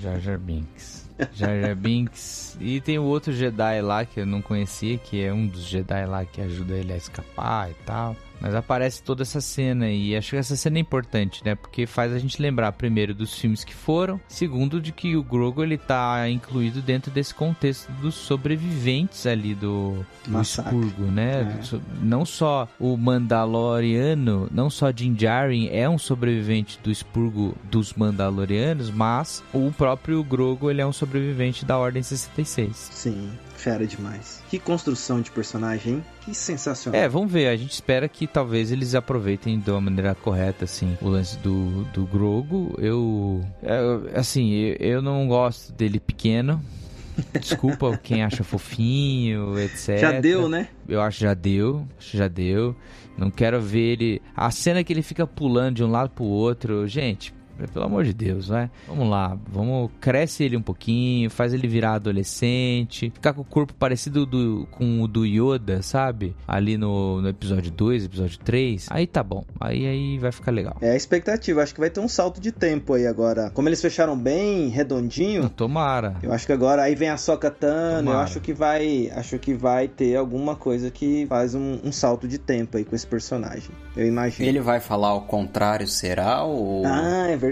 Jar Jar Binks. Jar Jar Binks. E tem o outro Jedi lá que eu não conhecia, que é um dos Jedi lá que ajuda ele a escapar e tal. Mas aparece toda essa cena e acho que essa cena é importante, né? Porque faz a gente lembrar, primeiro, dos filmes que foram, segundo, de que o Grogu ele tá incluído dentro desse contexto dos sobreviventes ali do, do Massacre. expurgo, né? É. Não só o Mandaloriano, não só Din Djarin é um sobrevivente do expurgo dos Mandalorianos, mas o próprio Grogu ele é um sobrevivente da Ordem 66. Sim, fera demais. Que construção de personagem, hein? Que sensacional. É, vamos ver. A gente espera que talvez eles aproveitem de uma maneira correta, assim, o lance do, do Grogo. Eu, é, assim, eu, eu não gosto dele pequeno. (laughs) Desculpa quem acha fofinho, etc. Já deu, né? Eu acho que já deu, acho que já deu. Não quero ver ele. A cena que ele fica pulando de um lado pro outro, gente. Pelo amor de Deus, vai. Vamos lá, vamos cresce ele um pouquinho, faz ele virar adolescente, ficar com o corpo parecido do, com o do Yoda, sabe? Ali no, no episódio 2, episódio 3. Aí tá bom. Aí aí vai ficar legal. É a expectativa. Acho que vai ter um salto de tempo aí agora. Como eles fecharam bem, redondinho. Tomara. Eu acho que agora aí vem a Soca Tano. Eu acho que vai. Acho que vai ter alguma coisa que faz um, um salto de tempo aí com esse personagem. Eu imagino. Ele vai falar o contrário, será? Ou... Ah, é verdade.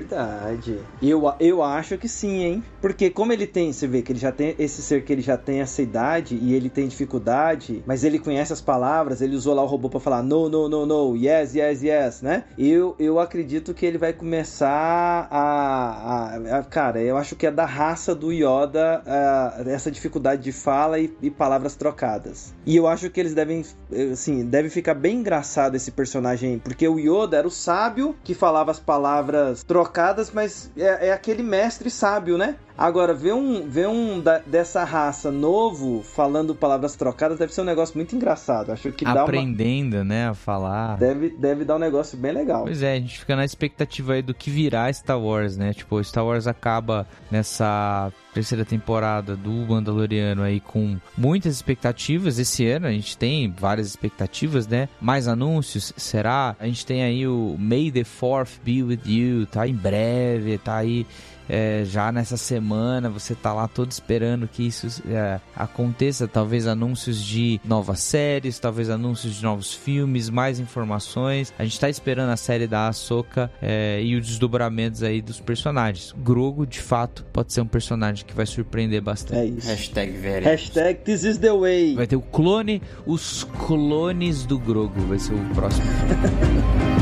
Eu, eu acho que sim, hein? Porque como ele tem, você vê que ele já tem esse ser que ele já tem essa idade e ele tem dificuldade, mas ele conhece as palavras, ele usou lá o robô pra falar no, no, no, no, yes, yes, yes, né? Eu, eu acredito que ele vai começar a, a, a- Cara, eu acho que é da raça do Yoda ah, essa dificuldade de fala e, e palavras trocadas. E eu acho que eles devem, assim, deve ficar bem engraçado esse personagem, porque o Yoda era o sábio que falava as palavras trocadas, mas é, é aquele mestre sábio, né? Agora, ver um, ver um da- dessa raça novo falando palavras trocadas deve ser um negócio muito engraçado. Acho que dá uma, Aprendendo, né, a falar. deve, deve dar um negócio bem legal. Pois é, a gente fica na expectativa aí do que virá Star Wars, né? Tipo, Star Wars acaba nessa terceira temporada do Mandaloriano aí com muitas expectativas esse ano. A gente tem várias expectativas, né? Mais anúncios, será? A gente tem aí o May the Fourth Be With You, tá em breve, tá aí é, já nessa semana, você tá lá todo esperando que isso é, aconteça. Talvez anúncios de novas séries, talvez anúncios de novos filmes, mais informações. A gente tá esperando a série da Ahsoka é, e os desdobramentos aí dos personagens. Grogo, de fato, pode ser um personagem que vai surpreender bastante. É isso. Hashtag very. Hashtag This is the way. Vai ter o clone, os clones do Grogo, vai ser o próximo filme. (laughs)